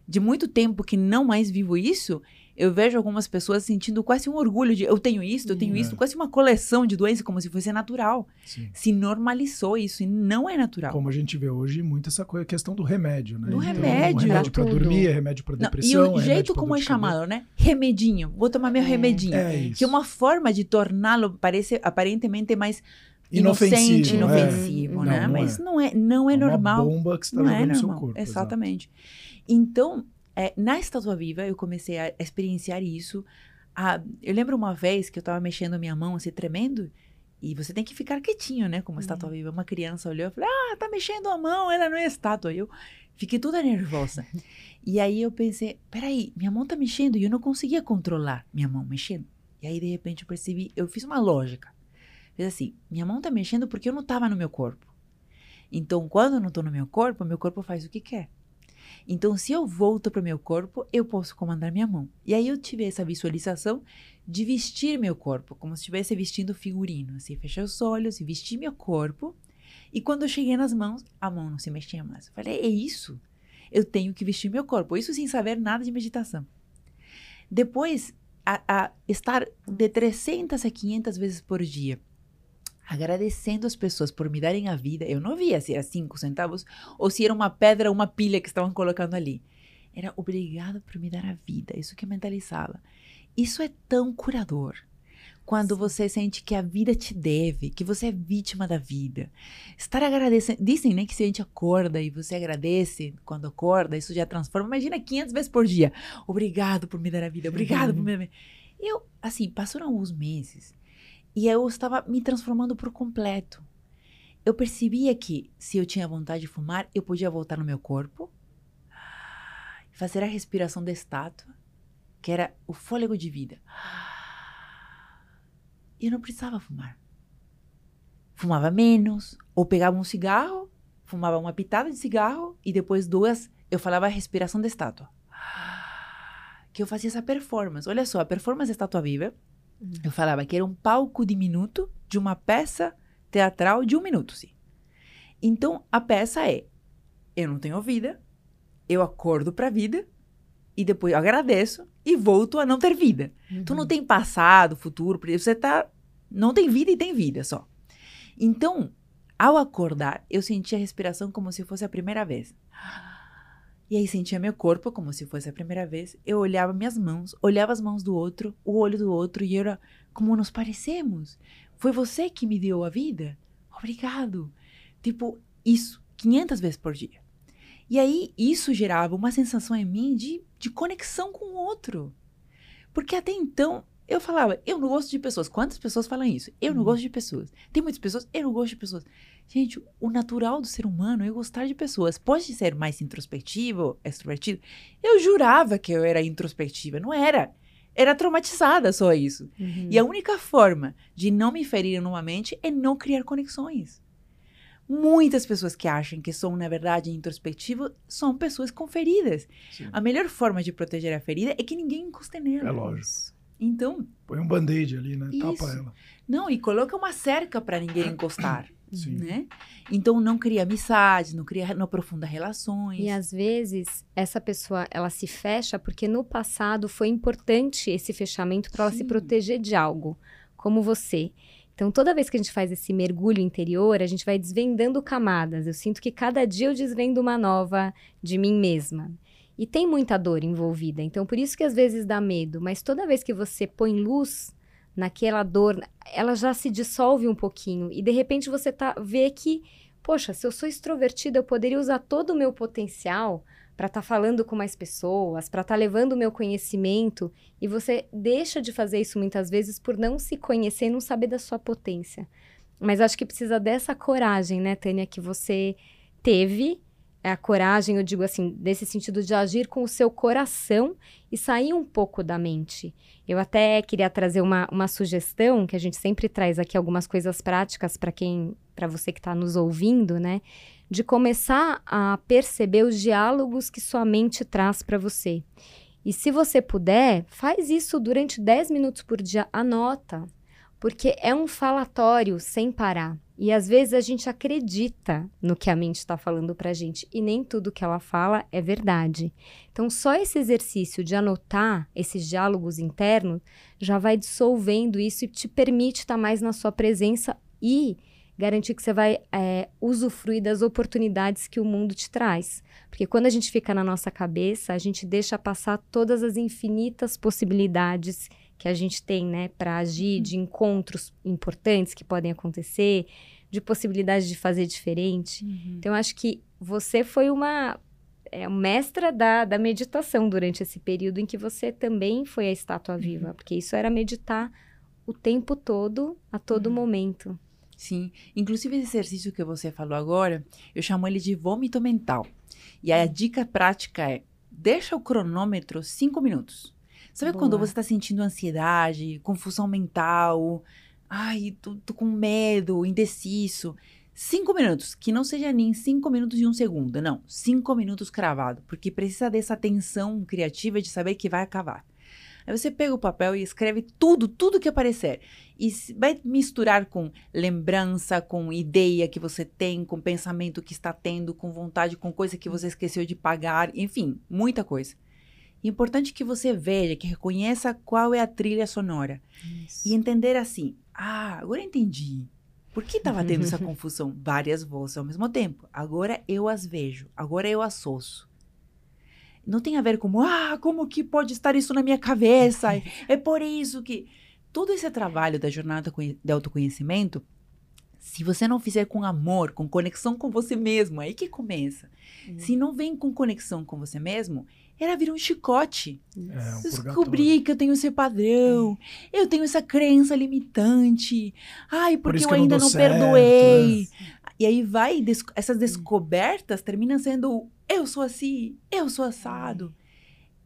de muito tempo que não mais vivo isso, eu vejo algumas pessoas sentindo quase um orgulho de eu tenho isso, eu tenho isso, quase uma coleção de doenças como se fosse natural. Sim. Se normalizou isso e não é natural. Como a gente vê hoje, muito essa coisa, questão do remédio, né? Do Então, remédio. remédio para dormir, é remédio para Não, depressão. e o é jeito como é chamado, né? Remedinho. Vou tomar meu É. remedinho. É isso. Que é uma forma de torná-lo, parece aparentemente mais Inofensivo, inocente, é. inofensivo, Não, né? não Mas é. não é, não é uma normal. bomba que você está Não é no seu corpo. exato. Exatamente. Então, é, na Estátua Viva, eu comecei a experienciar isso. Ah, eu lembro uma vez que eu tava mexendo a minha mão, assim, tremendo. E você tem que ficar quietinho, né? Como estátua viva. Uma criança olhou e falou: Ah, tá mexendo a mão, ela não é estátua. Eu fiquei toda nervosa. [LAUGHS] e aí eu pensei: Peraí, minha mão tá mexendo e eu não conseguia controlar minha mão mexendo. E aí, de repente, eu percebi: Eu fiz uma lógica. Fiz assim: Minha mão tá mexendo porque eu não tava no meu corpo. Então, quando eu não tô no meu corpo, meu corpo faz o que quer. Então, se eu volto para o meu corpo, eu posso comandar minha mão. E aí eu tive essa visualização de vestir meu corpo, como se estivesse vestindo figurino. Assim, fechei os olhos e vesti meu corpo. E quando eu cheguei nas mãos, a mão não se mexia mais. Eu falei, é isso. Eu tenho que vestir meu corpo. Isso sem saber nada de meditação. Depois, a, a estar de 300 a 500 vezes por dia agradecendo as pessoas por me darem a vida. Eu não via se era cinco centavos ou se era uma pedra ou uma pilha que estavam colocando ali. Era obrigado por me dar a vida. Isso que eu mentalizava. Isso é tão curador. Quando você sente que a vida te deve, que você é vítima da vida. Estar agradecendo. Dizem, né, que se a gente acorda e você agradece quando acorda, isso já transforma. Imagina 500 vezes por dia. Obrigado por me dar a vida. Obrigado por me dar a vida. Eu, assim, passaram alguns meses e eu estava me transformando por completo. Eu percebia que se eu tinha vontade de fumar, eu podia voltar no meu corpo, fazer a respiração da estátua, que era o fôlego de vida. E eu não precisava fumar. Fumava menos, ou pegava um cigarro, fumava uma pitada de cigarro e depois duas, eu falava a respiração da estátua. Que eu fazia essa performance. Olha só, a performance da estátua viva Uhum. Eu falava que era um palco diminuto de uma peça teatral de um minuto, sim. Então, a peça é: eu não tenho vida, eu acordo para a vida, e depois eu agradeço e volto a não ter vida. Uhum. Tu não tem passado, futuro, você tá. Não tem vida e tem vida só. Então, ao acordar, eu senti a respiração como se fosse a primeira vez. E aí sentia meu corpo como se fosse a primeira vez. Eu olhava minhas mãos, olhava as mãos do outro, o olho do outro e era como nos parecemos. Foi você que me deu a vida? Obrigado. Tipo, isso, 500 vezes por dia. E aí isso gerava uma sensação em mim de, de conexão com o outro. Porque até então eu falava, eu não gosto de pessoas. Quantas pessoas falam isso? Eu não uhum. gosto de pessoas. Tem muitas pessoas, eu não gosto de pessoas. Gente, o natural do ser humano é gostar de pessoas. Pode ser mais introspectivo, extrovertido. Eu jurava que eu era introspectiva. Não era. Era traumatizada só isso. Uhum. E a única forma de não me ferir novamente é não criar conexões. Muitas pessoas que acham que são, na verdade, introspectivos são pessoas com feridas. Sim. A melhor forma de proteger a ferida é que ninguém encoste nela. É lógico. Então. Põe um band-aid ali, né? Isso. Tapa ela. Não, e coloca uma cerca para ninguém encostar. Sim. Né? Então não cria amizades, não cria, não aprofunda relações. E às vezes essa pessoa ela se fecha porque no passado foi importante esse fechamento para ela se proteger de algo, como você. Então toda vez que a gente faz esse mergulho interior, a gente vai desvendando camadas. Eu sinto que cada dia eu desvendo uma nova de mim mesma. E tem muita dor envolvida, então por isso que às vezes dá medo, mas toda vez que você põe luz naquela dor, ela já se dissolve um pouquinho e de repente você tá vê que, poxa, se eu sou extrovertida, eu poderia usar todo o meu potencial para estar tá falando com mais pessoas, para estar tá levando o meu conhecimento, e você deixa de fazer isso muitas vezes por não se conhecer e não saber da sua potência. Mas acho que precisa dessa coragem, né, Tânia, que você teve é a coragem, eu digo assim, desse sentido de agir com o seu coração e sair um pouco da mente. Eu até queria trazer uma, uma sugestão, que a gente sempre traz aqui algumas coisas práticas para quem, para você que está nos ouvindo, né? De começar a perceber os diálogos que sua mente traz para você. E se você puder, faz isso durante 10 minutos por dia, anota, porque é um falatório sem parar. E às vezes a gente acredita no que a mente está falando para a gente e nem tudo que ela fala é verdade. Então, só esse exercício de anotar esses diálogos internos já vai dissolvendo isso e te permite estar tá mais na sua presença e garantir que você vai é, usufruir das oportunidades que o mundo te traz. Porque quando a gente fica na nossa cabeça, a gente deixa passar todas as infinitas possibilidades que a gente tem, né, para agir, uhum. de encontros importantes que podem acontecer, de possibilidade de fazer diferente. Uhum. Então, acho que você foi uma é, mestra da, da meditação durante esse período em que você também foi a estátua uhum. viva, porque isso era meditar o tempo todo, a todo uhum. momento. Sim, inclusive esse exercício que você falou agora, eu chamo ele de vômito mental. E a dica prática é: deixa o cronômetro cinco minutos. Sabe Boa. quando você está sentindo ansiedade, confusão mental, ai, tô, tô com medo, indeciso? Cinco minutos, que não seja nem cinco minutos e um segundo, não. Cinco minutos cravado, porque precisa dessa tensão criativa de saber que vai acabar. Aí você pega o papel e escreve tudo, tudo que aparecer. E vai misturar com lembrança, com ideia que você tem, com pensamento que está tendo, com vontade, com coisa que você esqueceu de pagar, enfim, muita coisa. É importante que você veja, que reconheça qual é a trilha sonora. Isso. E entender assim: ah, agora entendi. Por que estava tendo essa [LAUGHS] confusão? Várias vozes ao mesmo tempo. Agora eu as vejo, agora eu assoço. Não tem a ver com, ah, como que pode estar isso na minha cabeça? é por isso que. Todo esse trabalho da jornada de autoconhecimento, se você não fizer com amor, com conexão com você mesmo, aí que começa. Uhum. Se não vem com conexão com você mesmo, era vir um chicote. É, um Descobri que eu tenho esse padrão, é. eu tenho essa crença limitante. Ai, porque Por eu ainda não, não perdoei. É. E aí vai, essas descobertas terminam sendo eu sou assim, eu sou assado.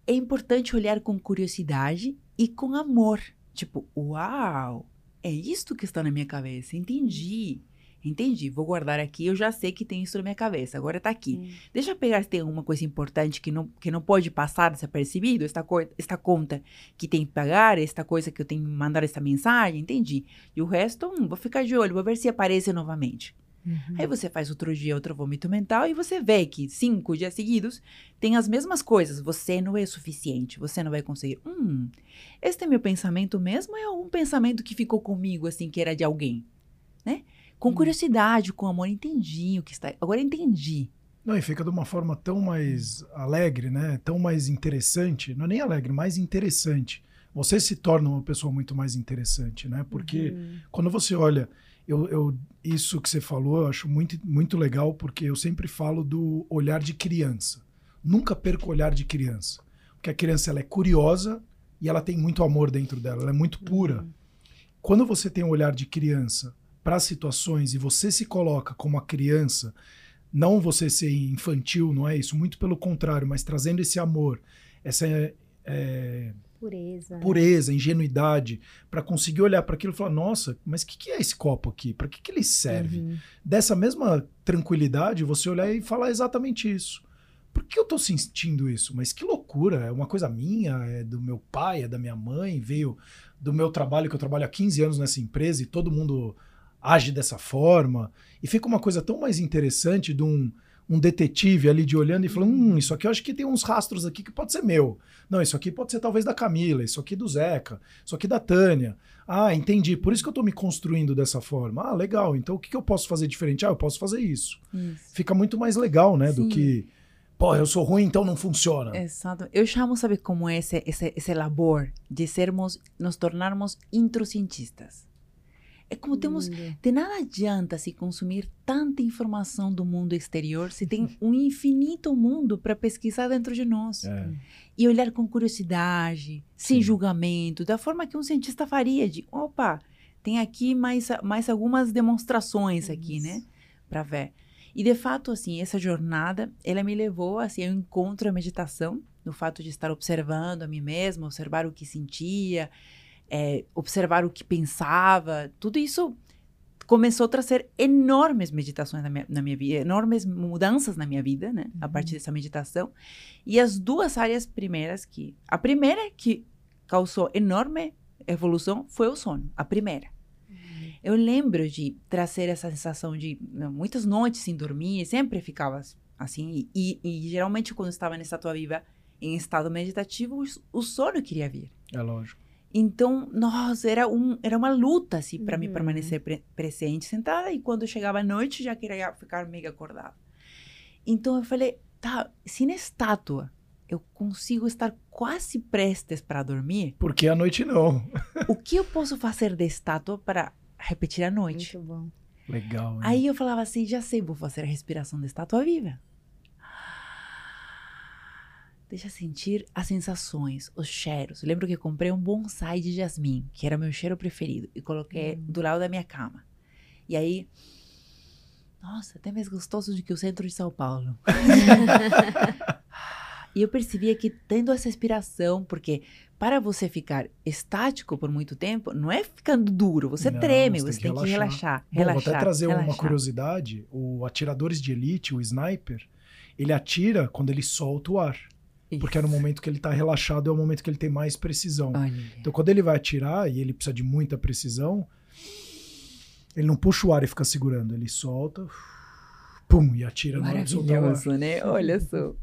É importante olhar com curiosidade e com amor. Tipo, uau, é isto que está na minha cabeça, entendi. Entendi, vou guardar aqui, eu já sei que tem isso na minha cabeça, agora está aqui. Hum. Deixa eu pegar se tem alguma coisa importante que não, que não pode passar desapercebido, esta, esta conta que tem que pagar, esta coisa que eu tenho que mandar essa mensagem, entendi. E o resto, hum, vou ficar de olho, vou ver se aparece novamente. Uhum. Aí você faz outro dia outro vômito mental e você vê que cinco dias seguidos tem as mesmas coisas. Você não é suficiente, você não vai conseguir. Hum, este é meu pensamento mesmo ou é um pensamento que ficou comigo, assim, que era de alguém? Né? Com uhum. curiosidade, com amor, entendi o que está. Agora entendi. Não, e fica de uma forma tão mais alegre, né? Tão mais interessante. Não é nem alegre, mais interessante. Você se torna uma pessoa muito mais interessante, né? Porque uhum. quando você olha eu, eu, isso que você falou eu acho muito, muito legal, porque eu sempre falo do olhar de criança. Nunca perco o olhar de criança. Porque a criança ela é curiosa e ela tem muito amor dentro dela, ela é muito pura. Uhum. Quando você tem um olhar de criança para situações e você se coloca como a criança, não você ser infantil, não é isso, muito pelo contrário, mas trazendo esse amor, essa é, Pureza. Pureza, ingenuidade, para conseguir olhar para aquilo e falar: nossa, mas o que, que, é esse copo aqui? Para que, que ele serve? Uhum. Dessa mesma tranquilidade, você olhar e falar exatamente isso. Por que eu estou sentindo isso? Mas que loucura! É uma coisa minha, é do meu pai, é da minha mãe, veio do meu trabalho, que eu trabalho há 15 anos nessa empresa e todo mundo age dessa forma. E fica uma coisa tão mais interessante de um um detetive ali de olhando e falando: hum, isso aqui eu acho que tem uns rastros aqui que pode ser meu. Não, isso aqui pode ser talvez da Camila, isso aqui do Zeca, isso aqui da Tânia. Ah, entendi. Por isso que eu estou me construindo dessa forma. Ah, legal. Então o que, que eu posso fazer diferente? Ah, eu posso fazer isso. isso. Fica muito mais legal, né? Sim. Do que. Pô, eu sou ruim, então não funciona. Exato. Eu chamo, sabe como é esse, esse, esse labor de sermos, nos tornarmos introcientistas. É como temos. De nada adianta se consumir tanta informação do mundo exterior se tem um infinito mundo para pesquisar dentro de nós. É. E olhar com curiosidade, sem Sim. julgamento, da forma que um cientista faria: de opa, tem aqui mais, mais algumas demonstrações aqui, né? Para ver. E de fato, assim, essa jornada, ela me levou assim, ao encontro à meditação, no fato de estar observando a mim mesma, observar o que sentia, é, observar o que pensava, tudo isso começou a trazer enormes meditações na minha, na minha vida, enormes mudanças na minha vida, né? Uhum. A partir dessa meditação. E as duas áreas primeiras que... A primeira que causou enorme evolução foi o sono. A primeira. Uhum. Eu lembro de trazer essa sensação de muitas noites sem dormir, sempre ficava assim. E, e, e geralmente quando estava nessa tua viva em estado meditativo, o, o sono queria vir. É lógico. Então, nossa, era, um, era uma luta, assim, para uhum. mim permanecer pre presente, sentada. E quando chegava a noite, já queria ficar mega acordada. Então, eu falei, tá, se na estátua eu consigo estar quase prestes para dormir... Por que a noite não? o que eu posso fazer de estátua para repetir a noite? Muito bom. Legal, hein? Aí eu falava assim, já sei, vou fazer a respiração de estátua viva. Deixa sentir as sensações, os cheiros. lembro que comprei um bonsai de jasmim, que era meu cheiro preferido, e coloquei hum. do lado da minha cama. E aí, nossa, até mais gostoso do que o centro de São Paulo. [LAUGHS] E eu percebia que tendo essa respiração, porque para você ficar estático por muito tempo, não é ficando duro, você Não, treme, você você tem tem que que relaxar. relaxar. Bom, relaxar vou até trazer uma relaxar. curiosidade. O Atiradores de Elite, o Sniper, ele atira quando ele solta o ar. Porque é no Isso. momento que ele tá relaxado, é o momento que ele tem mais precisão. Olha. Então, quando ele vai atirar e ele precisa de muita precisão, ele não puxa o ar e fica segurando, ele solta, pum, e atira na hora de soltar o ar. Maravilhoso, né? Olha só.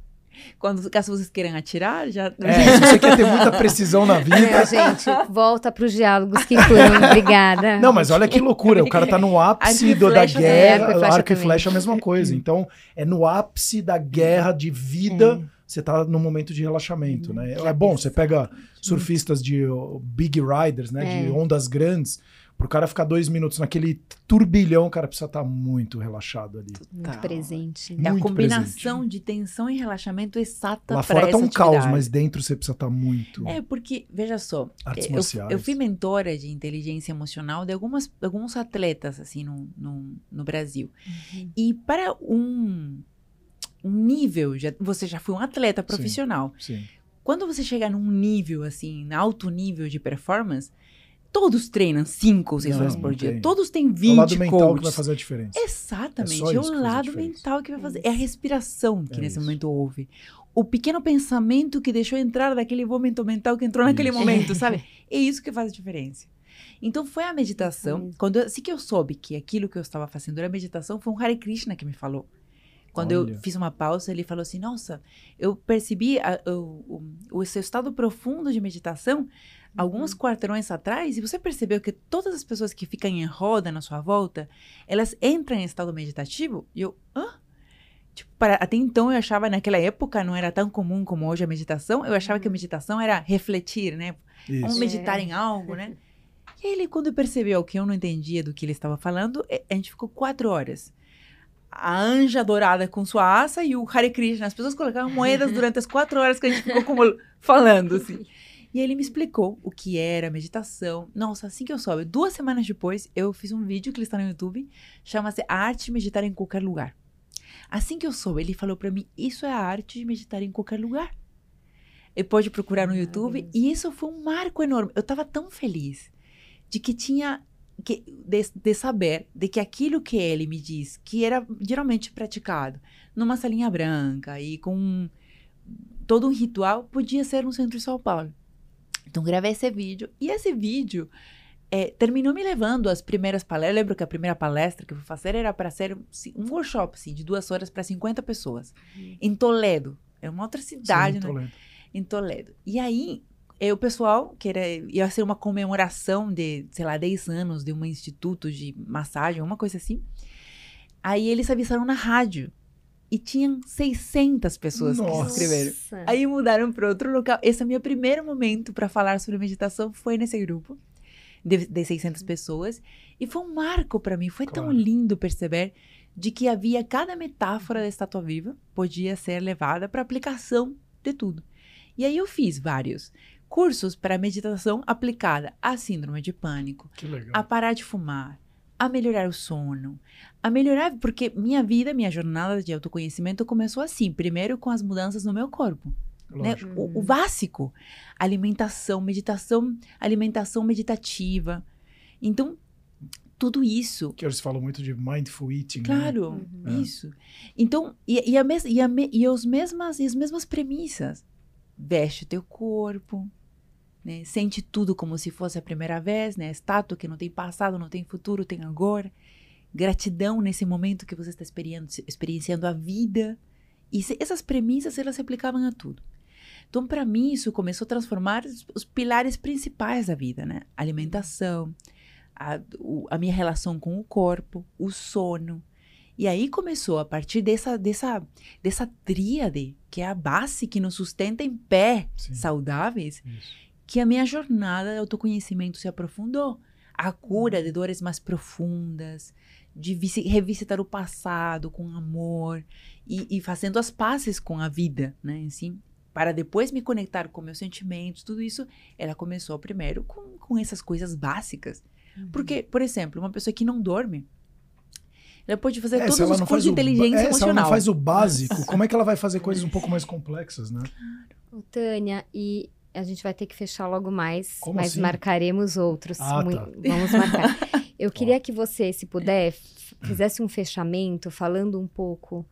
Quando, caso vocês queiram atirar, já. É, se você quer ter muita precisão na vida. Meu, gente, volta pros diálogos que fluem. Obrigada. Não, mas olha que loucura, o cara tá no ápice do, da guerra, arco e flecha arco e flecha é a mesma coisa. Então, é no ápice da guerra de vida, você tá no momento de relaxamento, né? É bom, você pega surfistas de ó, big riders, né, de É. ondas grandes, pro cara ficar dois minutos naquele turbilhão, o cara precisa estar muito relaxado ali. Muito Tá. presente. É a muito combinação de tensão e relaxamento exata Lá fora tá um caos, atividade. mas dentro você precisa estar muito. É, porque, veja só, Artes eu, eu fui mentora de inteligência emocional de algumas, alguns atletas, assim, no, no, no Brasil. Uhum. E para um, um nível, já, você já foi um atleta profissional. Sim. Quando você chega num nível, assim, alto nível de performance, todos treinam cinco ou seis horas por dia. tem. Todos têm É 20 o lado mental que vai coaches. fazer a diferença. Exatamente, É é, o lado mental que vai fazer. É a respiração que É nesse isso. momento houve. O pequeno pensamento que deixou entrar daquele vômito mental que entrou naquele Isso. momento, sabe? [LAUGHS] É isso que faz a diferença. Então foi a meditação. Exatamente. Quando eu, assim que eu soube que aquilo que eu estava fazendo era meditação, foi um Hare Krishna que me falou. Quando Olha. eu fiz uma pausa, ele falou assim: Nossa, eu percebi a- o, o, o seu estado profundo de meditação alguns quarteirões atrás, e você percebeu que todas as pessoas que ficam em roda na sua volta, elas entram em estado meditativo? E eu, hã? Tipo, para, até então eu achava, naquela época, não era tão comum como hoje a meditação, eu achava que a meditação era refletir, né? Vamos Isso. meditar em algo, né? [LAUGHS] E ele, quando percebeu que eu não entendia do que ele estava falando, a gente ficou quatro horas. A anja dourada com sua asa e o Hare Krishna. As pessoas colocavam moedas [LAUGHS] durante as quatro horas que a gente ficou como falando, assim. E ele me explicou o que era meditação. Nossa, assim que eu soube, duas semanas depois, eu fiz um vídeo que ele está no YouTube, chama-se A Arte de Meditar em Qualquer Lugar. Assim que eu soube, ele falou para mim, isso é a arte de meditar em qualquer lugar. E pode procurar no YouTube. E isso foi um marco enorme. Eu estava tão feliz de que tinha que, de, de saber de que aquilo que ele me diz, que era geralmente praticado numa salinha branca e com todo um ritual, podia ser no centro de São Paulo. Então gravei esse vídeo e esse vídeo é, terminou me levando às primeiras palestras. Eu lembro que a primeira palestra que eu fui fazer era para ser um workshop assim, de duas horas para 50 pessoas em Toledo. É uma outra cidade, Sim, né? Toledo. em Toledo. E aí, é, o pessoal, que era, ia ser uma comemoração de, sei lá, 10 anos de um instituto de massagem, uma coisa assim. Aí eles avisaram na rádio. E tinham 600 pessoas que Nossa. se inscreveram. Nossa. Aí mudaram para outro local. Esse é o meu primeiro momento para falar sobre meditação, foi nesse grupo de, de 600 pessoas. E foi um marco para mim. Foi tão Claro. lindo perceber de que havia cada metáfora da estátua viva podia ser levada para aplicação de tudo. E aí eu fiz vários cursos para meditação aplicada à síndrome de pânico, Que legal. a parar de fumar, a melhorar o sono, a melhorar porque minha vida, minha jornada de autoconhecimento começou assim, primeiro com as mudanças no meu corpo, né? O, o básico, alimentação, meditação, alimentação meditativa. Então, tudo isso Que eles falam muito de mindful eating. né? Claro, Uhum. isso. Então, e, e, a mes, e, a me, e, os mesmas, e as mesmas premissas. Veste o teu corpo, né? sente tudo como se fosse a primeira vez, né? Estátua que não tem passado, não tem futuro, tem agora. Gratidão nesse momento que você está experienciando, experienciando a vida. E se- essas premissas, elas se aplicavam a tudo. Então, para mim, isso começou a transformar os, os pilares principais da vida, né? Alimentação, a, o- a minha relação com o corpo, o sono. E aí começou, a partir dessa, dessa, dessa tríade, que é a base que nos sustenta em pé, Sim. saudáveis, Isso. Que a minha jornada de autoconhecimento se aprofundou. A cura de dores mais profundas, de visi- revisitar o passado com amor e, e fazendo as pazes com a vida, né? Assim, para depois me conectar com meus sentimentos, tudo isso, ela começou primeiro com, com essas coisas básicas. Porque, por exemplo, uma pessoa que não dorme, Ela pode fazer É, todos os não cursos de inteligência é, se ela emocional. não faz o básico, [LAUGHS] como é que ela vai fazer coisas um pouco mais complexas, né? Ô, Tânia, e a gente vai ter que fechar logo mais, Como mas assim? marcaremos outros. Ah, Mui- tá. Vamos marcar. Eu [LAUGHS] queria que você, se puder, fizesse um fechamento falando um pouco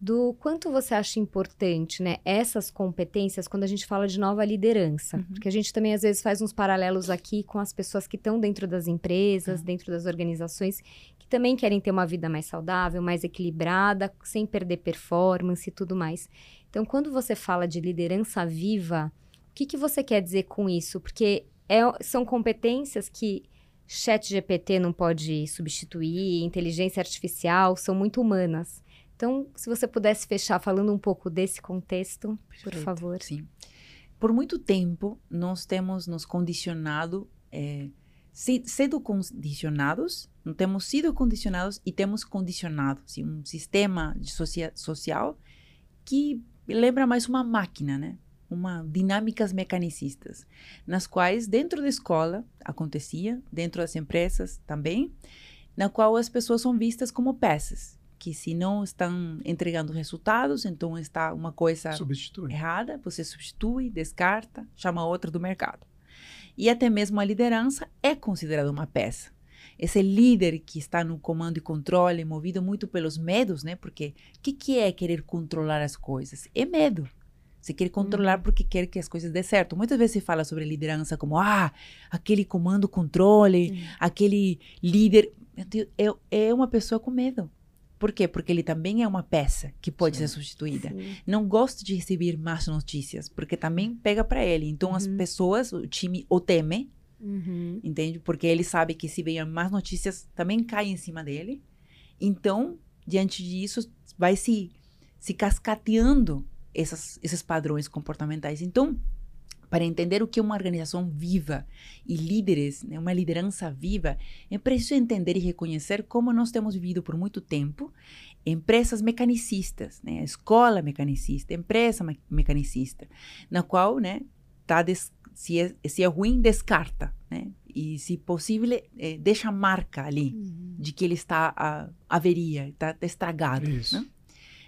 do quanto você acha importante, né, essas competências quando a gente fala de nova liderança. Uhum. Porque a gente também às vezes faz uns paralelos aqui com as pessoas que estão dentro das empresas, dentro das organizações, que também querem ter uma vida mais saudável, mais equilibrada, sem perder performance e tudo mais. Então, quando você fala de liderança viva, que, que você quer dizer com isso? Porque é- são competências que chat GPT não pode substituir, inteligência artificial, são muito humanas. Então, se você pudesse fechar falando um pouco desse contexto, por Perfeito, favor. Sim. Por muito tempo, nós temos nos condicionado, é, sido condicionados, não temos sido condicionados e temos condicionado, assim, um sistema socia- social que lembra mais uma máquina, né? Uma dinâmicas mecanicistas, nas quais dentro da escola acontecia, dentro das empresas também, na qual as pessoas são vistas como peças, que se não estão entregando resultados, então está uma coisa Substitui. errada, você substitui, descarta, chama outra do mercado. E até mesmo a liderança é considerada uma peça. Esse líder que está no comando e controle, movido muito pelos medos, né? Porque o que, que é querer controlar as coisas? É medo. Você quer controlar porque quer que as coisas dê certo. Muitas vezes se fala sobre liderança como, ah, aquele comando, controle, aquele líder. Deus, é, é uma pessoa com medo. Por quê? Porque ele também é uma peça que pode Sim. ser substituída Sim. não gosta de receber más notícias, porque também pega para ele. Então as Uhum. pessoas, o time o teme, Uhum. entende? Porque ele sabe que se vier más notícias, também cai em cima dele. Então, diante disso, vai se, se cascateando essas, esses padrões comportamentais. Então, para entender o que é uma organização viva e líderes, né, uma liderança viva, é preciso entender e reconhecer como nós temos vivido por muito tempo empresas mecanicistas, né, a escola mecanicista, empresa me- mecanicista, na qual, né, tá des- se, é, se é ruim, descarta, né, e se possível, eh, deixa marca ali Uhum. de que ele está a averia, está estragado, Isso. né?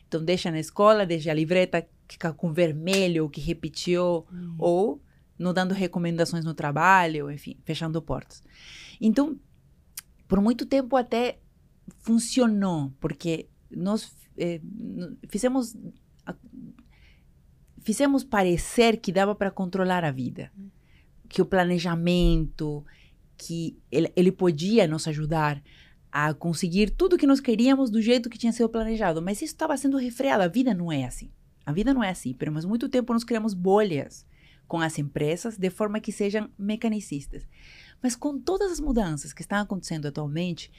Então deixa na escola, deixa a livreta ficar com vermelho, que repetiu, Uhum. ou não dando recomendações no trabalho, enfim, fechando portas. Então, por muito tempo até funcionou, porque nós eh, fizemos fizemos parecer que dava para controlar a vida, que o planejamento, que ele, ele podia nos ajudar a conseguir tudo que nós queríamos do jeito que tinha sido planejado, mas isso estava sendo refreado. A vida não é assim. A vida não é assim, mas muito tempo nós criamos bolhas com as empresas de forma que sejam mecanicistas. Mas com todas as mudanças que estão acontecendo atualmente,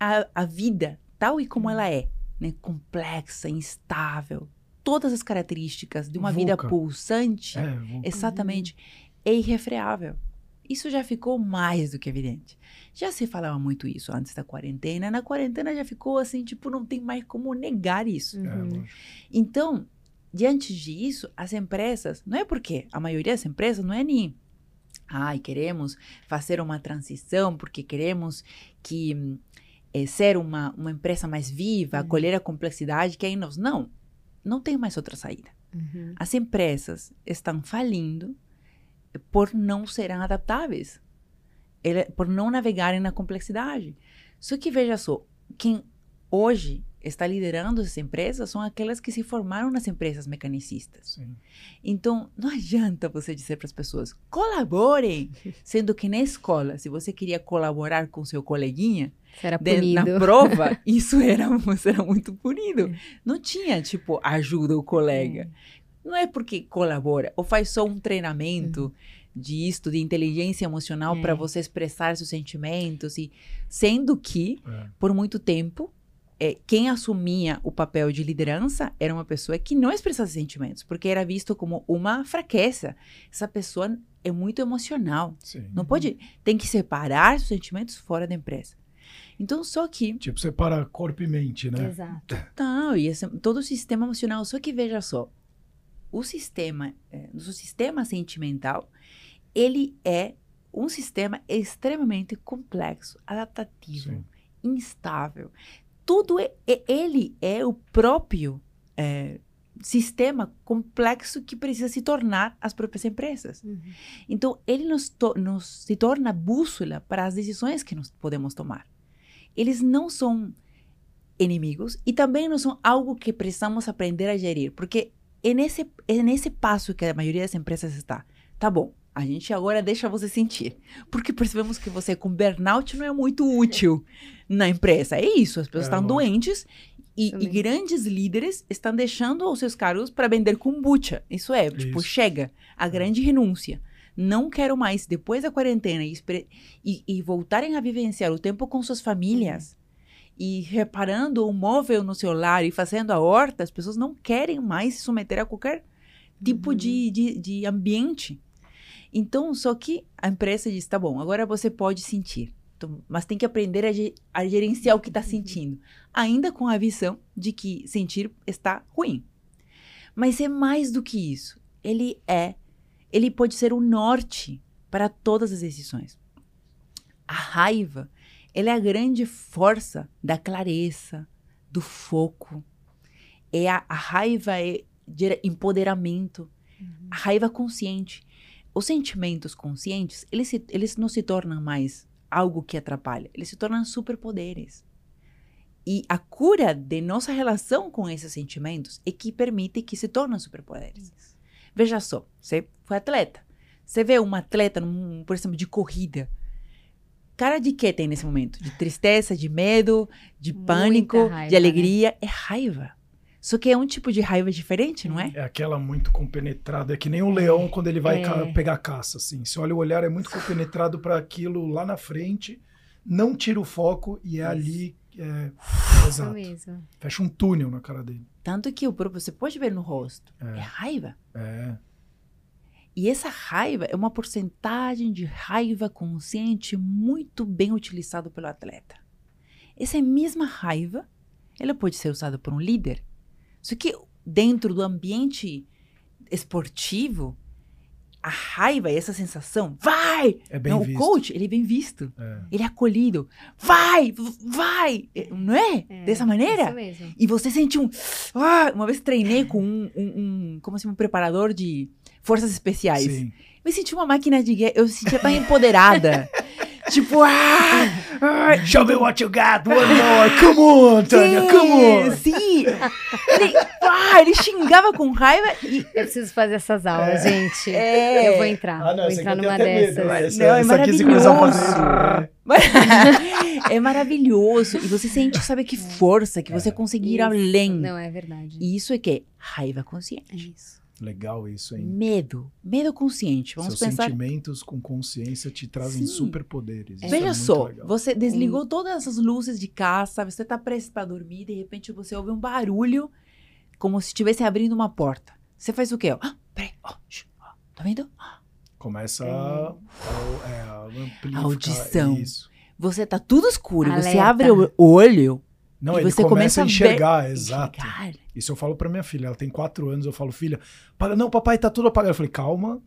a, a vida, tal e como ela é, né, complexa, instável, todas as características de uma vida Vulca. pulsante, É, exatamente, é irrefreável. Isso já ficou mais do que evidente. Já se falava muito isso antes da quarentena. Na quarentena já ficou assim, tipo, não tem mais como negar isso. Uhum. Então, diante disso, as empresas, não é porque a maioria das empresas não é nem, ai, queremos fazer uma transição porque queremos que eh, ser uma, uma empresa mais viva, Uhum. acolher a complexidade que aí nós. Não, não tem mais outra saída. Uhum. As empresas estão falindo por não serem adaptáveis, por não navegarem na complexidade. Só que veja só, quem hoje está liderando essas empresas são aquelas que se formaram nas empresas mecanicistas. Sim. Então, não adianta você dizer para as pessoas, colaborem, [LAUGHS] sendo que na escola, se você queria colaborar com seu coleguinha, era de- na [LAUGHS] prova, isso era, [LAUGHS] isso era muito punido. Não tinha, tipo, ajuda o colega. Não é porque colabora ou faz só um treinamento disto, de inteligência emocional É. para você expressar seus sentimentos e sendo que É. por muito tempo é, quem assumia o papel de liderança era uma pessoa que não expressava sentimentos, porque era visto como uma fraqueza. Essa pessoa é muito emocional. Sim. Não pode, tem que separar os sentimentos fora da empresa. Então, só que Tipo, separa corpo e mente, né? Exato. não, e esse, todo o sistema emocional. Só que veja só, o sistema, é, o sistema sentimental, ele é um sistema extremamente complexo, adaptativo, Sim. instável. Tudo é, é- ele é o próprio é, sistema complexo que precisa se tornar as próprias empresas. Uhum. Então, ele nos, to- nos se torna bússola para as decisões que nós podemos tomar. Eles não são inimigos e também não são algo que precisamos aprender a gerir, porque é nesse, é nesse passo que a maioria das empresas está. Tá bom, a gente agora deixa você sentir, porque percebemos que você com burnout não é muito útil na empresa. É isso, as pessoas É, estão doentes e, e grandes líderes estão deixando os seus cargos para vender kombucha. Isso é, tipo, Isso. chega, a grande renúncia. Não quero mais, depois da quarentena, e, e- e voltarem a vivenciar o tempo com suas famílias e reparando o móvel no seu lar e fazendo a horta, as pessoas não querem mais se submeter a qualquer tipo Uhum. de, de, de ambiente. Então, só que a empresa diz: tá bom, agora você pode sentir, mas tem que aprender a, ge- a gerenciar o que está sentindo, ainda com a visão de que sentir está ruim. Mas é mais do que isso. Ele é, ele pode ser o norte para todas as decisões. A raiva, ela é a grande força da clareza, do foco. É a, a raiva é empoderamento, a raiva consciente. Os sentimentos conscientes, eles, se, eles não se tornam mais algo que atrapalha, eles se tornam superpoderes. E a cura de nossa relação com esses sentimentos é que permite que se tornem superpoderes. Veja só, você foi atleta. Você vê um atleta, num, por exemplo, de corrida. Cara de que tem nesse momento? De tristeza, de medo, de Muita pânico, raiva, de alegria. É raiva. Só que é um tipo de raiva diferente, não é? É aquela muito compenetrada, é que nem o leão quando ele vai É. ca- pegar caça, assim. Você olha o olhar, é muito compenetrado para aquilo lá na frente, não tira o foco e é Isso. ali. É, exato. Fecha um túnel na cara dele. Tanto que o próprio, você pode ver no rosto. É. É raiva. É. E essa raiva é uma porcentagem de raiva consciente muito bem utilizado pelo atleta. Essa mesma raiva, ela pode ser usada por um líder. Só que dentro do ambiente esportivo, a raiva, essa sensação, vai! É bem Não, visto. o coach, ele é bem visto. É. Ele é acolhido. Vai! Vai! É, Não é? É, Dessa maneira? Isso mesmo. E você sente um. Ah, uma vez treinei com um, um, um- como assim, um preparador de forças especiais. Sim. Eu senti uma máquina de guerra. Eu me sentia tão empoderada. [LAUGHS] tipo, ah! ah Show me what you got, one more. Come on, Tânia, sim, come on. Sim! Ele, ah, ele xingava com raiva e. Eu preciso fazer essas aulas, gente. É. Eu vou entrar. Ah, não, vou entrar numa até medo, dessas. né? Essa, Não, é essa fazer. maravilhoso. é maravilhoso. E você sente, sabe que força, que você É. conseguir além. Não, é verdade. E isso é que? Raiva É consciente. isso. Legal isso, hein? Medo. Medo consciente. Vamos Seus pensar. sentimentos com consciência te trazem Sim. superpoderes. É Veja muito só, legal. você desligou todas as luzes de casa, você tá prestes para dormir, de repente você ouve um barulho como se estivesse abrindo uma porta. Você faz o quê? ó? Ah, [GASPS] peraí, ó, shh, ó, tá vendo? Começa É. a, a, é, a amplificar Audição. isso. Você tá tudo escuro, você Alerta. abre o olho Não, e ele você começa começa a a ver- enxergar, exato. enxergar. Isso eu falo pra minha filha, ela tem quatro anos, eu falo, filha, para, não, papai, tá tudo apagado. Eu falei, calma,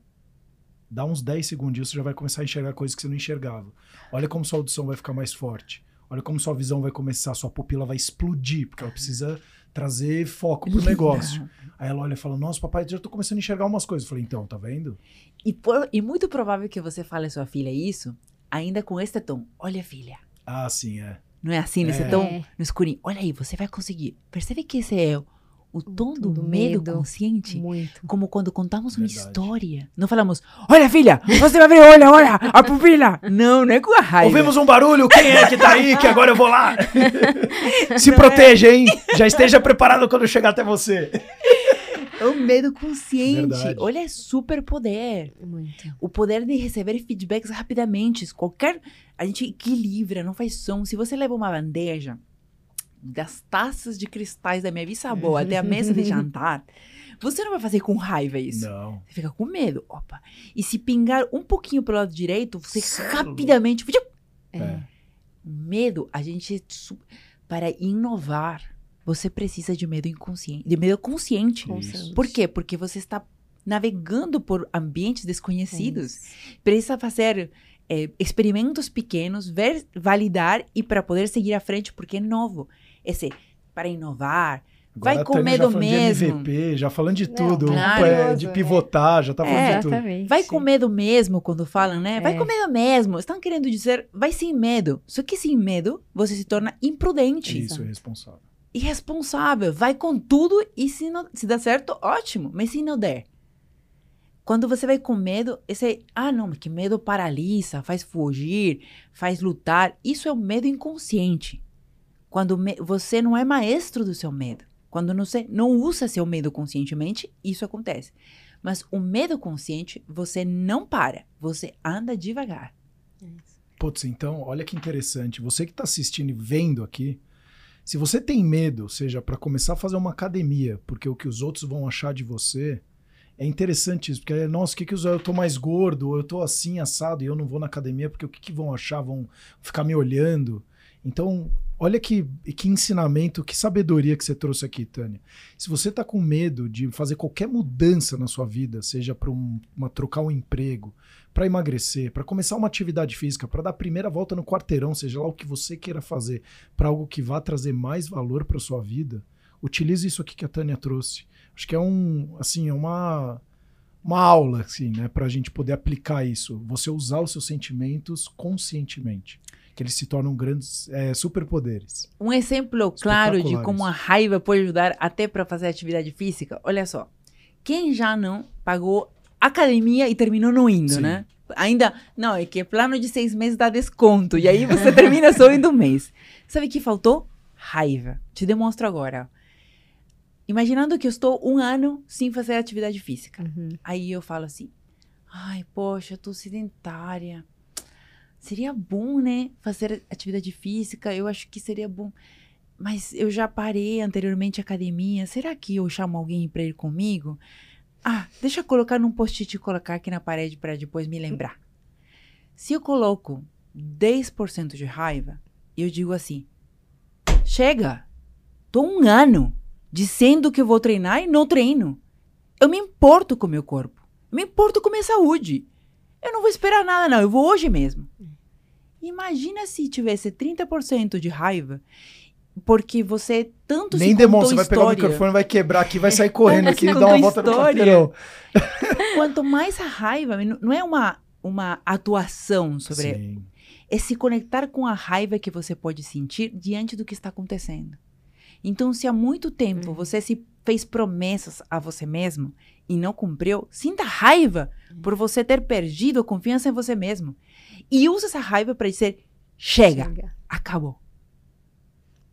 dá uns 10 segundinhos, você já vai começar a enxergar coisas que você não enxergava. Olha como sua audição vai ficar mais forte. Olha como sua visão vai começar, sua pupila vai explodir, porque ela precisa trazer foco pro [LAUGHS] negócio. Aí ela olha e fala, nossa, papai, já tô começando a enxergar umas coisas. Eu falei, então, tá vendo? E, por- e muito provável que você fale à sua filha isso, ainda com este tom. Olha, filha. Ah, sim, é. Não é assim, nesse É. tom É. no escurinho. Olha aí, você vai conseguir. Percebe que esse é o tom do, do medo, medo. consciente? Muito. Como quando contamos uma Verdade. história. Não falamos, olha, filha, você vai abrir, olha, olha, a pupila. Não, não é com a raiva. Ouvimos um barulho, quem é que tá aí? Que agora eu vou lá. [LAUGHS] Se Não proteja, hein? Já esteja preparado quando eu chegar até você. É o medo consciente. Verdade. Olha, é super poder. Muito. O poder de receber feedbacks rapidamente. Qualquer. A gente equilibra, não faz som. Se você leva uma bandeja das taças de cristais da minha bisavó até a mesa de jantar, você não vai fazer com raiva isso. Não. Você fica com medo. Opa. E se pingar um pouquinho pelo lado direito, você Sério? rapidamente. É. É. Medo, a gente. Para inovar, você precisa de medo inconsciente. De medo consciente. Consciente. Por quê? Porque você está navegando por ambientes desconhecidos. Isso. Precisa fazer é, experimentos pequenos, ver, validar e para poder seguir à frente, porque é novo. esse para inovar. Agora Vai a com medo já falando mesmo. de MVP, já falando de Não, tudo, claro. é, de pivotar, já tá falando É, de tudo. Exatamente. Vai com medo mesmo quando falam, né? Vai É. com medo mesmo. Estão querendo dizer, vai sem medo. Só que sem medo, você se torna imprudente. Isso, é responsável. Irresponsável. Vai com tudo e se, não, se der certo, ótimo. Mas se não der? Quando você vai com medo, esse. Ah, não, que medo paralisa, faz fugir, faz lutar. Isso é o medo inconsciente. Quando me- você não é maestro do seu medo. Quando você não usa seu medo conscientemente, isso acontece. Mas o medo consciente, você não para. Você anda devagar. Putz, então, olha que interessante. Você que está assistindo e vendo aqui, se você tem medo, seja para começar a fazer uma academia, porque o que os outros vão achar de você, é interessante isso, porque, nossa, o que, que eu tô mais gordo, ou eu tô assim, assado, e eu não vou na academia, porque o que, que vão achar? Vão ficar me olhando. Então, olha que, que ensinamento, que sabedoria que você trouxe aqui, Tânia. Se você tá com medo de fazer qualquer mudança na sua vida, seja para um, uma, trocar um emprego, para emagrecer, para começar uma atividade física, para dar a primeira volta no quarteirão, seja lá o que você queira fazer, para algo que vá trazer mais valor para sua vida, utilize isso aqui que a Tânia trouxe. Acho que é um, assim, é uma uma aula, assim, né, para a gente poder aplicar isso. Você usar os seus sentimentos conscientemente, que eles se tornam grandes é, superpoderes. Um exemplo claro de como a raiva pode ajudar até para fazer atividade física. Olha só. Quem já não pagou academia e terminou não indo, Sim. né? Ainda, não, é que plano de seis meses dá desconto. E aí você [LAUGHS] termina só indo um mês. Sabe o que faltou? Raiva. Te demonstro agora. Imaginando que eu estou um ano sem fazer atividade física. Uhum. Aí eu falo assim: ai, poxa, eu tô sedentária. Seria bom, né? Fazer atividade física. Eu acho que seria bom. Mas eu já parei anteriormente academia. Será que eu chamo alguém para ir comigo? Ah, deixa eu colocar num post-it e colocar aqui na parede para depois me lembrar. Se eu coloco 10% de raiva, eu digo assim: chega, tô um ano dizendo que eu vou treinar e não treino. Eu me importo com meu corpo. Eu me importo com a minha saúde. Eu não vou esperar nada, não. Eu vou hoje mesmo. Imagina se tivesse 30% de raiva, porque você tanto Nem se demonstra, vai pegar o microfone, vai quebrar aqui, vai sair correndo aqui e dar uma volta no história. quarteirão. [LAUGHS] Quanto mais a raiva, não é uma, uma atuação sobre. Sim. É se conectar com a raiva que você pode sentir diante do que está acontecendo. Então, se há muito tempo Uhum. você se fez promessas a você mesmo e não cumpriu, sinta raiva por você ter perdido a confiança em você mesmo. E use essa raiva para dizer: chega, Chega. acabou.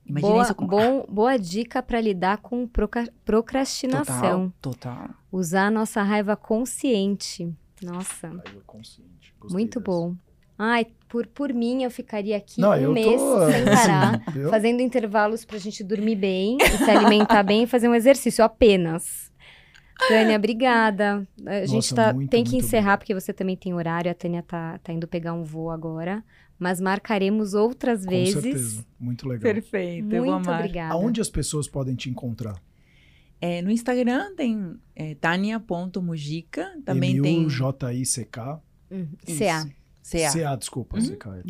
Imagina Boa, isso com bom, boa dica para lidar com proca- procrastinação. Total, total. Usar a nossa raiva consciente. Nossa, Raiva consciente. Gostei muito dessa. bom. Ai, por, por mim, eu ficaria aqui Não, um eu mês tô, sem parar, assim, eu- fazendo intervalos pra gente dormir bem, e se alimentar bem e fazer um exercício apenas. Tânia, obrigada. A gente Nossa, tá, muito, tem que encerrar, obrigado. porque você também tem horário. A Tânia tá, tá indo pegar um voo agora. Mas marcaremos outras Com vezes. certeza. Muito legal. Perfeito, eu vou Muito amar. obrigada. Aonde as pessoas podem te encontrar? É, no Instagram tem é, tania.mujica, também tem M-U-J-I-C-K. Uhum. Isso. CA. CA. C-A, desculpa. Uhum. C-K, é.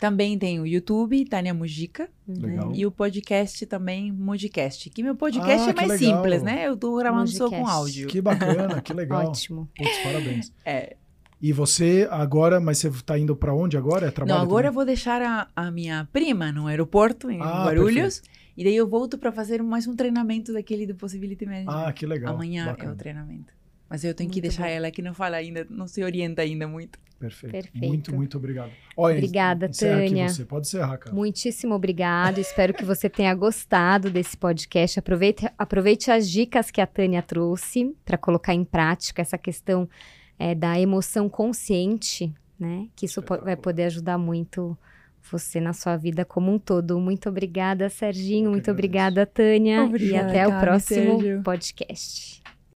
Também tem o YouTube, Tânia Mujica, Uhum. Legal. e o podcast também, Mudicast. Que meu podcast Ah, é mais legal. simples, né? Eu tô gravando só com áudio. Que bacana, que legal. Ótimo. Putz, parabéns. É. E você agora, mas você tá indo pra onde agora? É trabalho Não, agora eu também? vou deixar a, a minha prima no aeroporto, em Ah, Guarulhos. E daí eu volto pra fazer mais um treinamento daquele do Possibility Management. Ah, que legal. Amanhã é Bacana. o treinamento. Mas eu tenho que Muito deixar bom. ela que não fala ainda, não se orienta ainda muito. Perfeito. Perfeito. Muito, muito obrigado. Olha, Obrigada, encerra aqui Tânia. você. Pode encerrar, cara. Muitíssimo obrigado. Espero que você tenha gostado desse podcast. Aproveite, aproveite as dicas que a Tânia trouxe para colocar em prática essa questão é, da emoção consciente, né? Que isso po- vai poder ajudar muito você na sua vida como um todo. Muito obrigada, Serginho. Que Muito obrigada, Tânia. Obrigada, e até o próximo Sérgio. podcast.